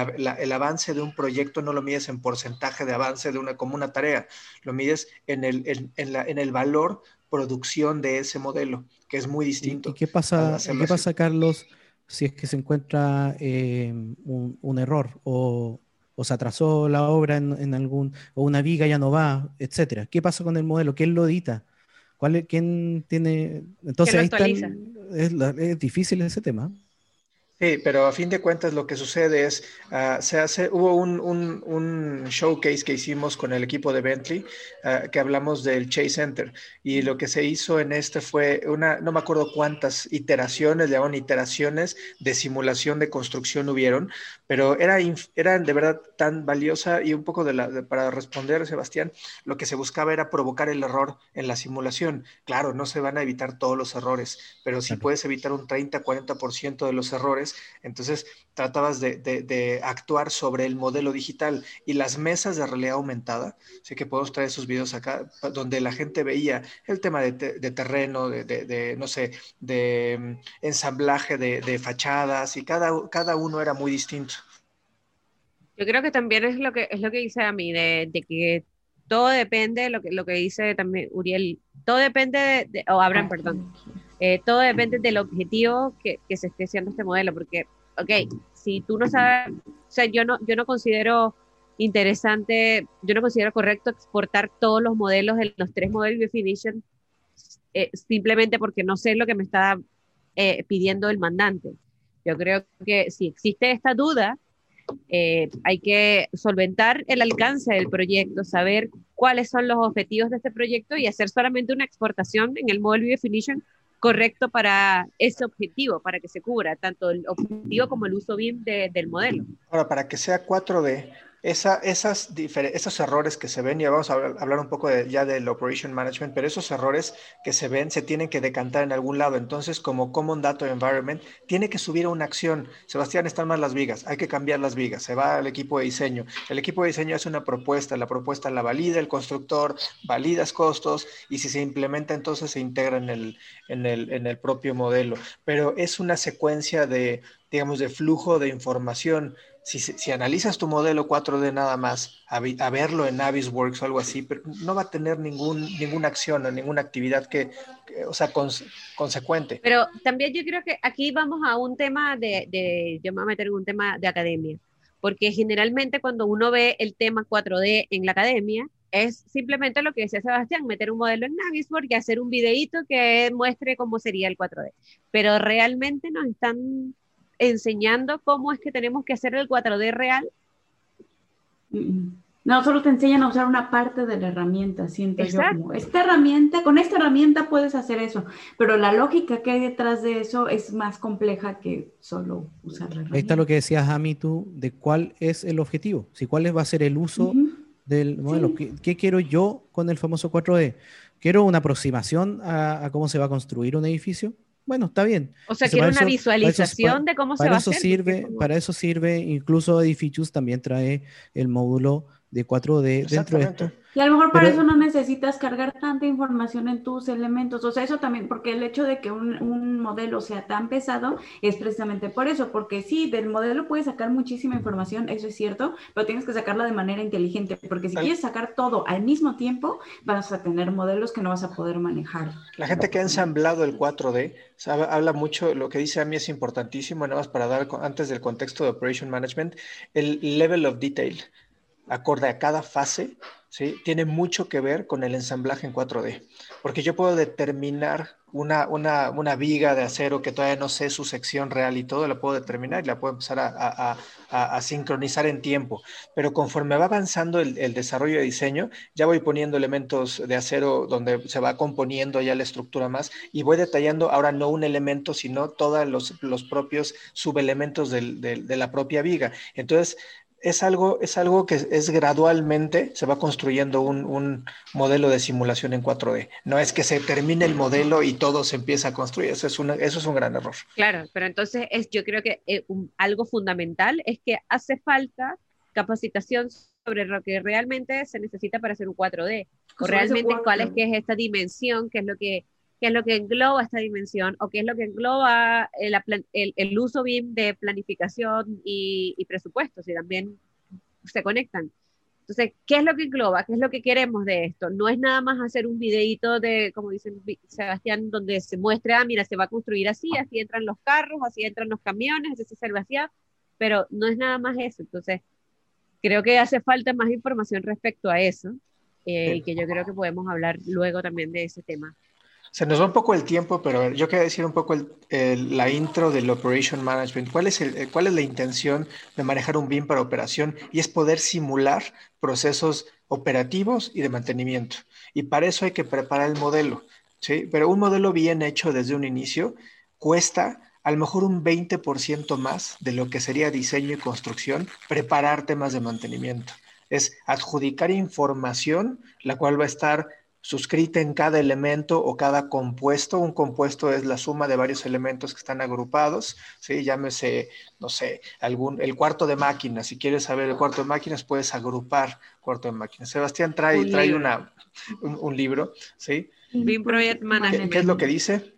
avance de un proyecto, no lo mides en porcentaje de avance de una como una tarea, lo mides en el, en el valor producción de ese modelo, que es muy distinto. ¿Y, qué pasa, ¿qué pasa Carlos, si es que se encuentra eh, un, error o, se atrasó la obra en, algún, o una viga ya no va, etcétera? ¿Qué pasa con el modelo? ¿Quién lo edita? ¿Cuál, ¿Quién tiene...? Entonces, ahí es, es difícil ese tema. Sí, pero a fin de cuentas lo que sucede es, uh, se hace, hubo un, un, un, showcase que hicimos con el equipo de Bentley, uh, que hablamos del Chase Center, y lo que se hizo en este fue una, no me acuerdo cuántas iteraciones, llamaban iteraciones de simulación de construcción hubieron, pero era, eran de verdad tan valiosa y un poco de la, para responder, Sebastián, lo que se buscaba era provocar el error en la simulación. Claro, no se van a evitar todos los errores, pero si puedes evitar un 30, 40% de los errores, entonces tratabas de, actuar sobre el modelo digital. Y las mesas de realidad aumentada, sé que podemos traer esos videos acá, donde la gente veía el tema de, terreno, de, no sé, de mm, ensamblaje de, fachadas y cada, cada uno era muy distinto. Yo creo que también es lo que es lo que dice a mí, de, que todo depende, lo que, lo que dice también Uriel, todo depende de, o Abraham, perdón, eh, todo depende del objetivo que, que, se esté haciendo este modelo, porque, ok, si tú no sabes, o sea, yo no, yo no considero interesante, yo no considero correcto exportar todos los modelos de los tres modelos de Definition eh, simplemente porque no sé lo que me está eh, pidiendo el mandante. Yo creo que si existe esta duda, hay que solventar el alcance del proyecto, saber cuáles son los objetivos de este proyecto y hacer solamente una exportación en el modelo Definition correcto para ese objetivo, para que se cubra tanto el objetivo como el uso bien del modelo. Ahora, para que sea 4D, esa, esas esos errores que se ven, ya vamos a hablar, un poco ya del Operation Management, pero esos errores que se ven se tienen que decantar en algún lado. Entonces, como Common Data Environment, tiene que subir a una acción. Sebastián, están mal las vigas, hay que cambiar las vigas. Se va al equipo de diseño. El equipo de diseño hace una propuesta, la propuesta la valida el constructor, valida costos y si se implementa, entonces se integra en el, en el, en el propio modelo. Pero es una secuencia de, digamos, de flujo de información si, analizas tu modelo 4D nada más, a, verlo en Navisworks o algo así, pero no va a tener ningún, ninguna acción o ninguna actividad que, o sea, consecuente. Pero también yo creo que aquí vamos a un tema de, de, yo me voy a meter en un tema de academia, porque generalmente cuando uno ve el tema 4D en la academia, es simplemente lo que decía Sebastián, meter un modelo en Navisworks y hacer un videíto que muestre cómo sería el 4D. Pero realmente nos están enseñando cómo es que tenemos que hacer el 4D real. No, solo te enseñan a usar una parte de la herramienta, siento yo como, esta herramienta, con esta herramienta puedes hacer eso, pero la lógica que hay detrás de eso es más compleja que solo usar la herramienta. Ahí está lo que decías, Ami, tú, de cuál es el objetivo, si cuál va a ser el uso del modelo, ¿Qué, quiero yo con el famoso 4D? ¿Quiero una aproximación a, cómo se va a construir un edificio? Bueno, está bien. O sea, quiero una visualización de cómo se va a hacer. Sirve, Para eso sirve, incluso Edificios también trae el módulo de 4D dentro de esto. Y a lo mejor para eso no necesitas cargar tanta información en tus elementos. O sea, eso también, porque el hecho de que un, modelo sea tan pesado es precisamente por eso, porque sí, del modelo puedes sacar muchísima información, eso es cierto, pero tienes que sacarla de manera inteligente, porque si quieres sacar todo al mismo tiempo, vas a tener modelos que no vas a poder manejar. La gente que ha ensamblado el 4D habla mucho, lo que dice a mí es importantísimo, nada más para dar antes del contexto de Operation Management, el level of detail acorde a cada fase, ¿sí? tiene mucho que ver con el ensamblaje en 4D. Porque yo puedo determinar una, una, una, viga de acero que todavía no sé su sección real y todo, la puedo determinar y la puedo empezar a, a, a, sincronizar en tiempo. Pero conforme va avanzando el, el, desarrollo de diseño, ya voy poniendo elementos de acero donde se va componiendo ya la estructura más y voy detallando ahora no un elemento, sino todos los, los propios subelementos del, del, de la propia viga. Entonces, es algo, es algo que es gradualmente, se va construyendo un, modelo de simulación en 4D. No es que se termine el modelo y todo se empieza a construir. Eso es, eso es un gran error. Claro, pero entonces es, yo creo que eh, algo fundamental es que hace falta capacitación sobre lo que realmente se necesita para hacer un 4D. O realmente cuál es que es esta dimensión, qué es lo que qué es lo que engloba esta dimensión o qué es lo que engloba el, el, uso BIM de planificación y, y presupuestos y también se conectan. Entonces, ¿qué es lo que engloba? ¿Qué es lo que queremos de esto? No es nada más hacer un videito de, como dice Sebastián, donde se muestra, ah, mira, se va a construir así, así entran los carros, así entran los camiones, así se sirve así, pero no es nada más eso. Entonces, creo que hace falta más información respecto a eso eh, y que yo creo que podemos hablar luego también de ese tema. Se nos va un poco el tiempo, pero yo quería decir un poco la intro del Operation Management. ¿Cuál es, el, ¿Cuál es la intención de manejar un BIM para operación? Y es poder simular procesos operativos y de mantenimiento. Y para eso hay que preparar el modelo. ¿sí? Pero un modelo bien hecho desde un inicio cuesta a lo mejor un 20% más de lo que sería diseño y construcción, preparar temas de mantenimiento. Es adjudicar información, la cual va a estar suscrita en cada elemento o cada compuesto. Un compuesto es la suma de varios elementos que están agrupados, ¿sí? Llámese, no sé, algún, el cuarto de máquinas. Si quieres saber el cuarto de máquinas, puedes agrupar cuarto de máquinas. Sebastián trae, un trae una, un, libro, ¿sí? BIM Project Management. ¿Qué, es lo que dice?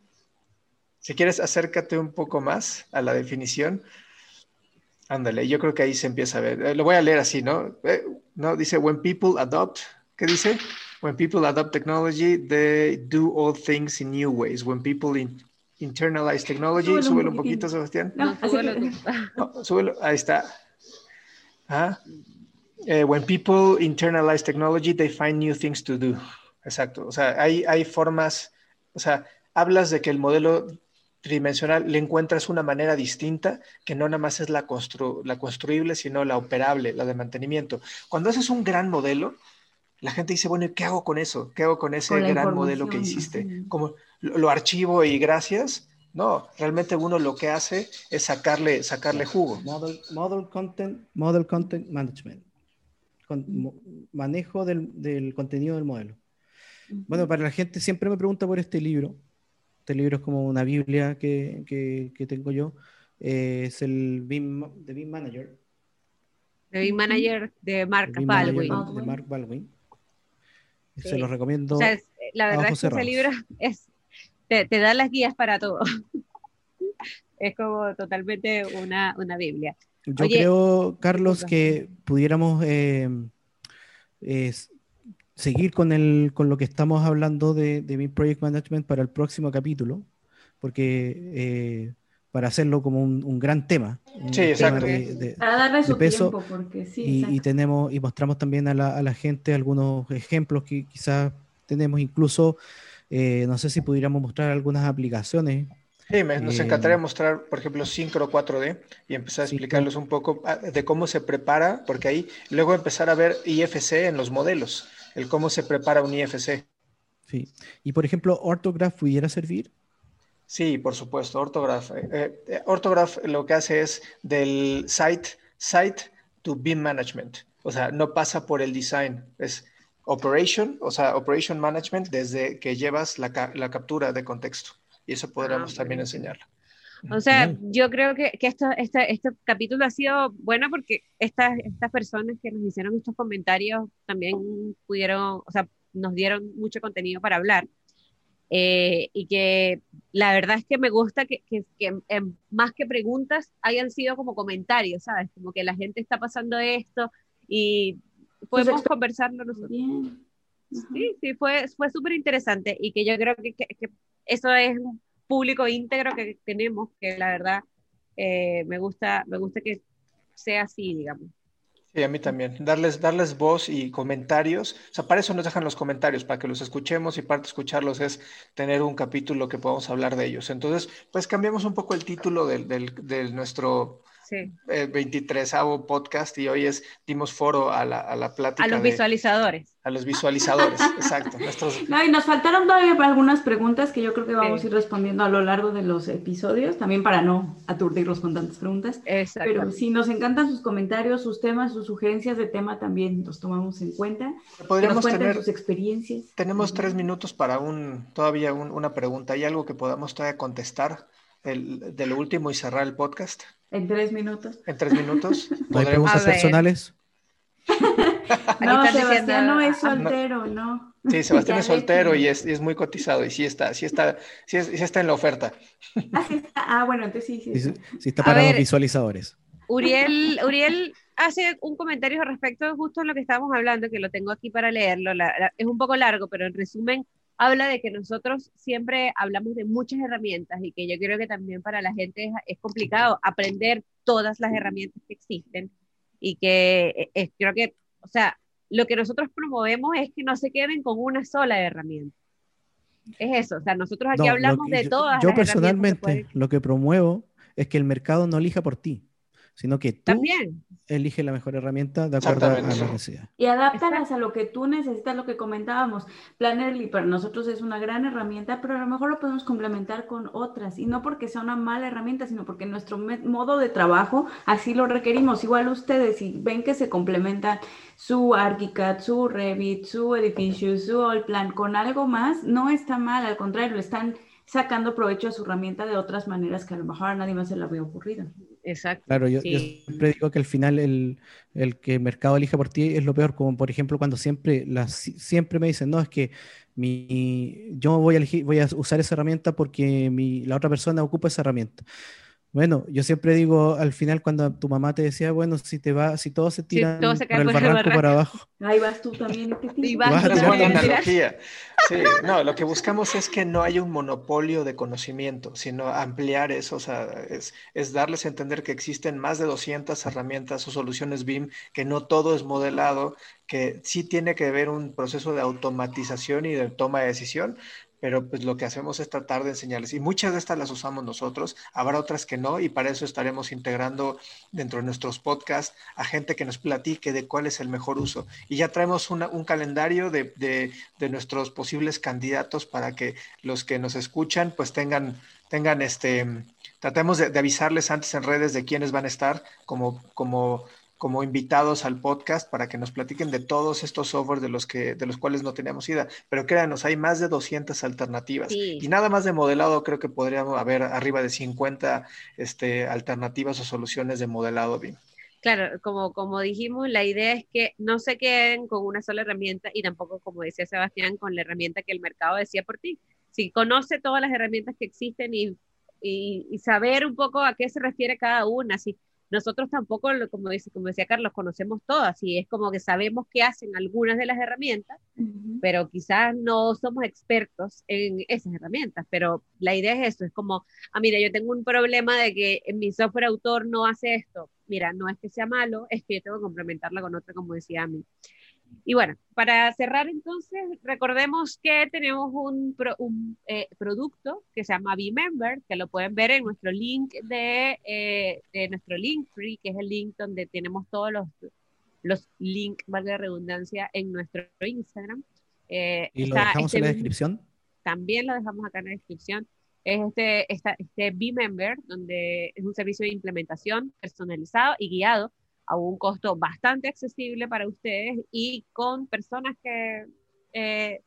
Si quieres, acércate un poco más a la definición. Ándale, yo creo que ahí se empieza a ver. Eh, lo voy a leer así, ¿no? Eh, no, dice, when people adopt, ¿qué dice? When people adopt technology, they do all things in new ways. When people in, internalize technology, súbelo, un poquito, Sebastián. No, súbelo. ahí está. Ah, eh, when people internalize technology, they find new things to do. Exacto. O sea, hay, hay formas, o sea, hablas de que el modelo tridimensional le encuentras una manera distinta que no nada más es la, constru la construible, sino la operable, la de mantenimiento. Cuando haces un gran modelo, la gente dice, bueno, ¿qué hago con eso? ¿Qué hago con ese gran modelo que hiciste? Como lo, archivo y gracias. No, realmente uno lo que hace es sacarle, sacarle jugo. Model, content, model content management. manejo del, contenido del modelo. Bueno, para la gente siempre me pregunta por este libro. Este libro es como una Biblia que, tengo yo. Eh, es el BIM, de BIM Manager. De BIM Manager de Mark Baldwin. de Mark Baldwin. Se lo recomiendo. la verdad es que ese libro es, te, da las guías para todo. es como totalmente una, una Biblia. Yo creo, Carlos, que pudiéramos eh, seguir con, el, con lo que estamos hablando de, de mi Project Management para el próximo capítulo, porque eh, para hacerlo como un, gran tema. sí, exacto. para darle su tiempo, porque sí. Y, tenemos, y mostramos también a la, gente algunos ejemplos que quizás tenemos, incluso, eh, no sé si pudiéramos mostrar algunas aplicaciones Sí, nos encantaría mostrar, por ejemplo, Syncro 4D y empezar a explicarles un poco ah, de cómo se prepara, porque ahí luego empezar a ver IFC en los modelos, el cómo se prepara un IFC. Sí, y por ejemplo, Orthograph pudiera servir. Sí, por supuesto, Orthograph. Eh, eh, Orthograph lo que hace es del site, site to BIM management, o sea, no pasa por el design, es operation, o sea, operation management desde que llevas la, la captura de contexto. Y eso podríamos ah, también enseñarlo. O sea, yo creo que, que esto, este, este capítulo ha sido bueno porque estas, estas personas que nos hicieron estos comentarios también pudieron, o sea, nos dieron mucho contenido para hablar. Eh, y que la verdad es que me gusta que, que, que más que preguntas hayan sido como comentarios, ¿sabes? Como que la gente está pasando esto y podemos conversarlo nosotros. Sí, sí, fue, fue súper interesante y que yo creo que, que, eso es un público íntegro que tenemos, que la verdad eh, me, gusta, me gusta que sea así, digamos. Sí, a mí también. Darles, darles voz y comentarios. O sea, para eso nos dejan los comentarios, para que los escuchemos y parte de escucharlos es tener un capítulo que podamos hablar de ellos. Entonces, pues cambiamos un poco el título del, del, del nuestro sí. 23 podcast y hoy es dimos foro a la, a la plática. A los visualizadores. A los visualizadores, exacto. No, y nos faltaron todavía algunas preguntas que yo creo que vamos a ir respondiendo a lo largo de los episodios, también para no aturdirlos con tantas preguntas. Exacto. Pero si nos encantan sus comentarios, sus temas, sus sugerencias de tema, también los tomamos en cuenta. Podríamos tener sus experiencias. Tenemos tres minutos para un todavía una pregunta. ¿Hay algo que podamos todavía contestar del, del último y cerrar el podcast? En tres minutos. En tres minutos. ¿No hay preguntas personales? no, Sebastián no es soltero, no. Sí, Sebastián es soltero y es, es, muy cotizado y sí está, sí está, sí, está en la oferta. Ah, está. ah bueno, entonces sí, sí. Sí, está para los visualizadores. Uriel, Uriel hace un comentario respecto justo a lo que estábamos hablando, que lo tengo aquí para leerlo. es un poco largo, pero en resumen, habla de que nosotros siempre hablamos de muchas herramientas y que yo creo que también para la gente es, complicado aprender todas las herramientas que existen y que eh, creo que, o sea, lo que nosotros promovemos es que no se queden con una sola herramienta. Es eso, o sea, nosotros aquí hablamos de todas. Yo personalmente lo que promuevo es que el mercado no elija por ti sino que tú También. elige la mejor herramienta de acuerdo a la necesidad. Y adáptalas a lo que tú necesitas, lo que comentábamos. Plannerly para nosotros es una gran herramienta, pero a lo mejor lo podemos complementar con otras, y no porque sea una mala herramienta, sino porque nuestro modo de trabajo así lo requerimos. Igual ustedes, si ven que se complementan su ArchiCAD, su Revit, su edificio, su Allplan con algo más, no está mal, al contrario, están sacando provecho a su herramienta de otras maneras que a lo mejor a nadie más se le había ocurrido. Exacto. Claro, yo, siempre digo que al final el, el, que el mercado elija por ti es lo peor, como por ejemplo cuando siempre, las, siempre me dicen, no, es que mi, yo voy a, elegir, voy a usar esa herramienta porque mi, la otra persona ocupa esa herramienta. Bueno, yo siempre digo al final cuando tu mamá te decía, bueno, si te va, si todos se tiran por el barranco por abajo. Ahí vas tú también. Este y vas, vas analogía. Sí, no, lo que buscamos es que no haya un monopolio de conocimiento, sino ampliar eso, o sea, es, es darles a entender que existen más de 200 herramientas o soluciones BIM, que no todo es modelado, que sí tiene que haber un proceso de automatización y de toma de decisión, pero pues lo que hacemos es tratar de enseñarles. Y muchas de estas las usamos nosotros, habrá otras que no, y para eso estaremos integrando dentro de nuestros podcasts a gente que nos platique de cuál es el mejor uso. Y ya traemos un calendario de, de, de, nuestros posibles candidatos para que los que nos escuchan pues tengan, tengan este, tratemos de, de avisarles antes en redes de quiénes van a estar como, como como invitados al podcast para que nos platiquen de todos estos softwares de los, que, de los cuales no teníamos idea. Pero créanos, hay más de 200 alternativas. Y nada más de modelado, creo que podríamos haber arriba de 50 este, alternativas o soluciones de modelado BIM. Claro, como, como dijimos, la idea es que no se queden con una sola herramienta y tampoco, como decía Sebastián, con la herramienta que el mercado decía por ti. Si conoce todas las herramientas que existen y, y, y saber un poco a qué se refiere cada una, si nosotros tampoco, como, dice, como decía Carlos, conocemos todas y es como que sabemos qué hacen algunas de las herramientas, pero quizás no somos expertos en esas herramientas, pero la idea es eso, es como, ah, mira, yo tengo un problema de que mi software autor no hace esto, mira, no es que sea malo, es que yo tengo que complementarla con otra, como decía a mí. Y bueno, para cerrar entonces, recordemos que tenemos un, eh, producto que se llama B-Member, que lo pueden ver en nuestro link de, eh, de nuestro link free, que es el link donde tenemos todos los, los links, valga la redundancia, en nuestro Instagram. Eh, ¿Y lo dejamos en la este descripción? También lo dejamos acá en la descripción. Es este, esta, este B-Member, donde es un servicio de implementación personalizado y guiado a un costo bastante accesible para ustedes y con personas que eh,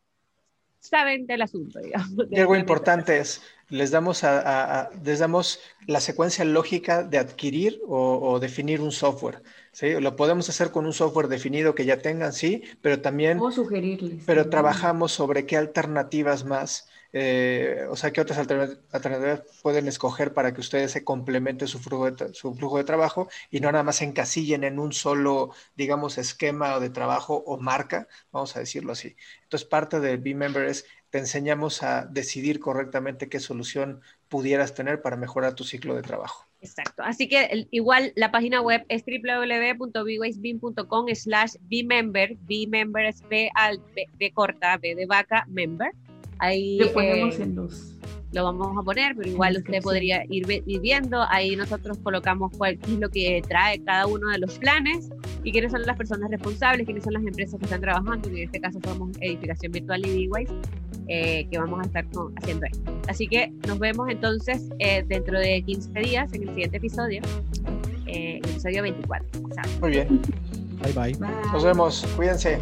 saben del asunto, digamos. Y algo importante es, les damos, a, les damos la secuencia lógica de adquirir o, definir un software. ¿sí? Lo podemos hacer con un software definido que ya tengan, sí, pero también... O sugerirles. Pero trabajamos sobre qué alternativas más eh, o sea, qué otras alternativas pueden escoger para que ustedes se complemente su flujo, de, su flujo de trabajo y no nada más se encasillen en un solo, digamos, esquema de trabajo o marca, vamos a decirlo así. Entonces, parte de B-Member es, te enseñamos a decidir correctamente qué solución pudieras tener para mejorar tu ciclo de trabajo. Exacto. Así que igual la página web es www.bwaysbeam.com slash bmember. Bmember es B, al, B corta, B de vaca, member. Ahí, lo ponemos eh, en los... Lo vamos a poner, pero igual usted podría ir, viendo. Ahí nosotros colocamos cuál es lo que trae cada uno de los planes y quiénes son las personas responsables, quiénes son las empresas que están trabajando. Y en este caso somos Edificación Virtual y B-Wise, eh, que vamos a estar haciendo esto. Así que nos vemos entonces eh, dentro de 15 días en el siguiente episodio, el episodio 24. Muy bien. bye. bye. Nos vemos. Cuídense.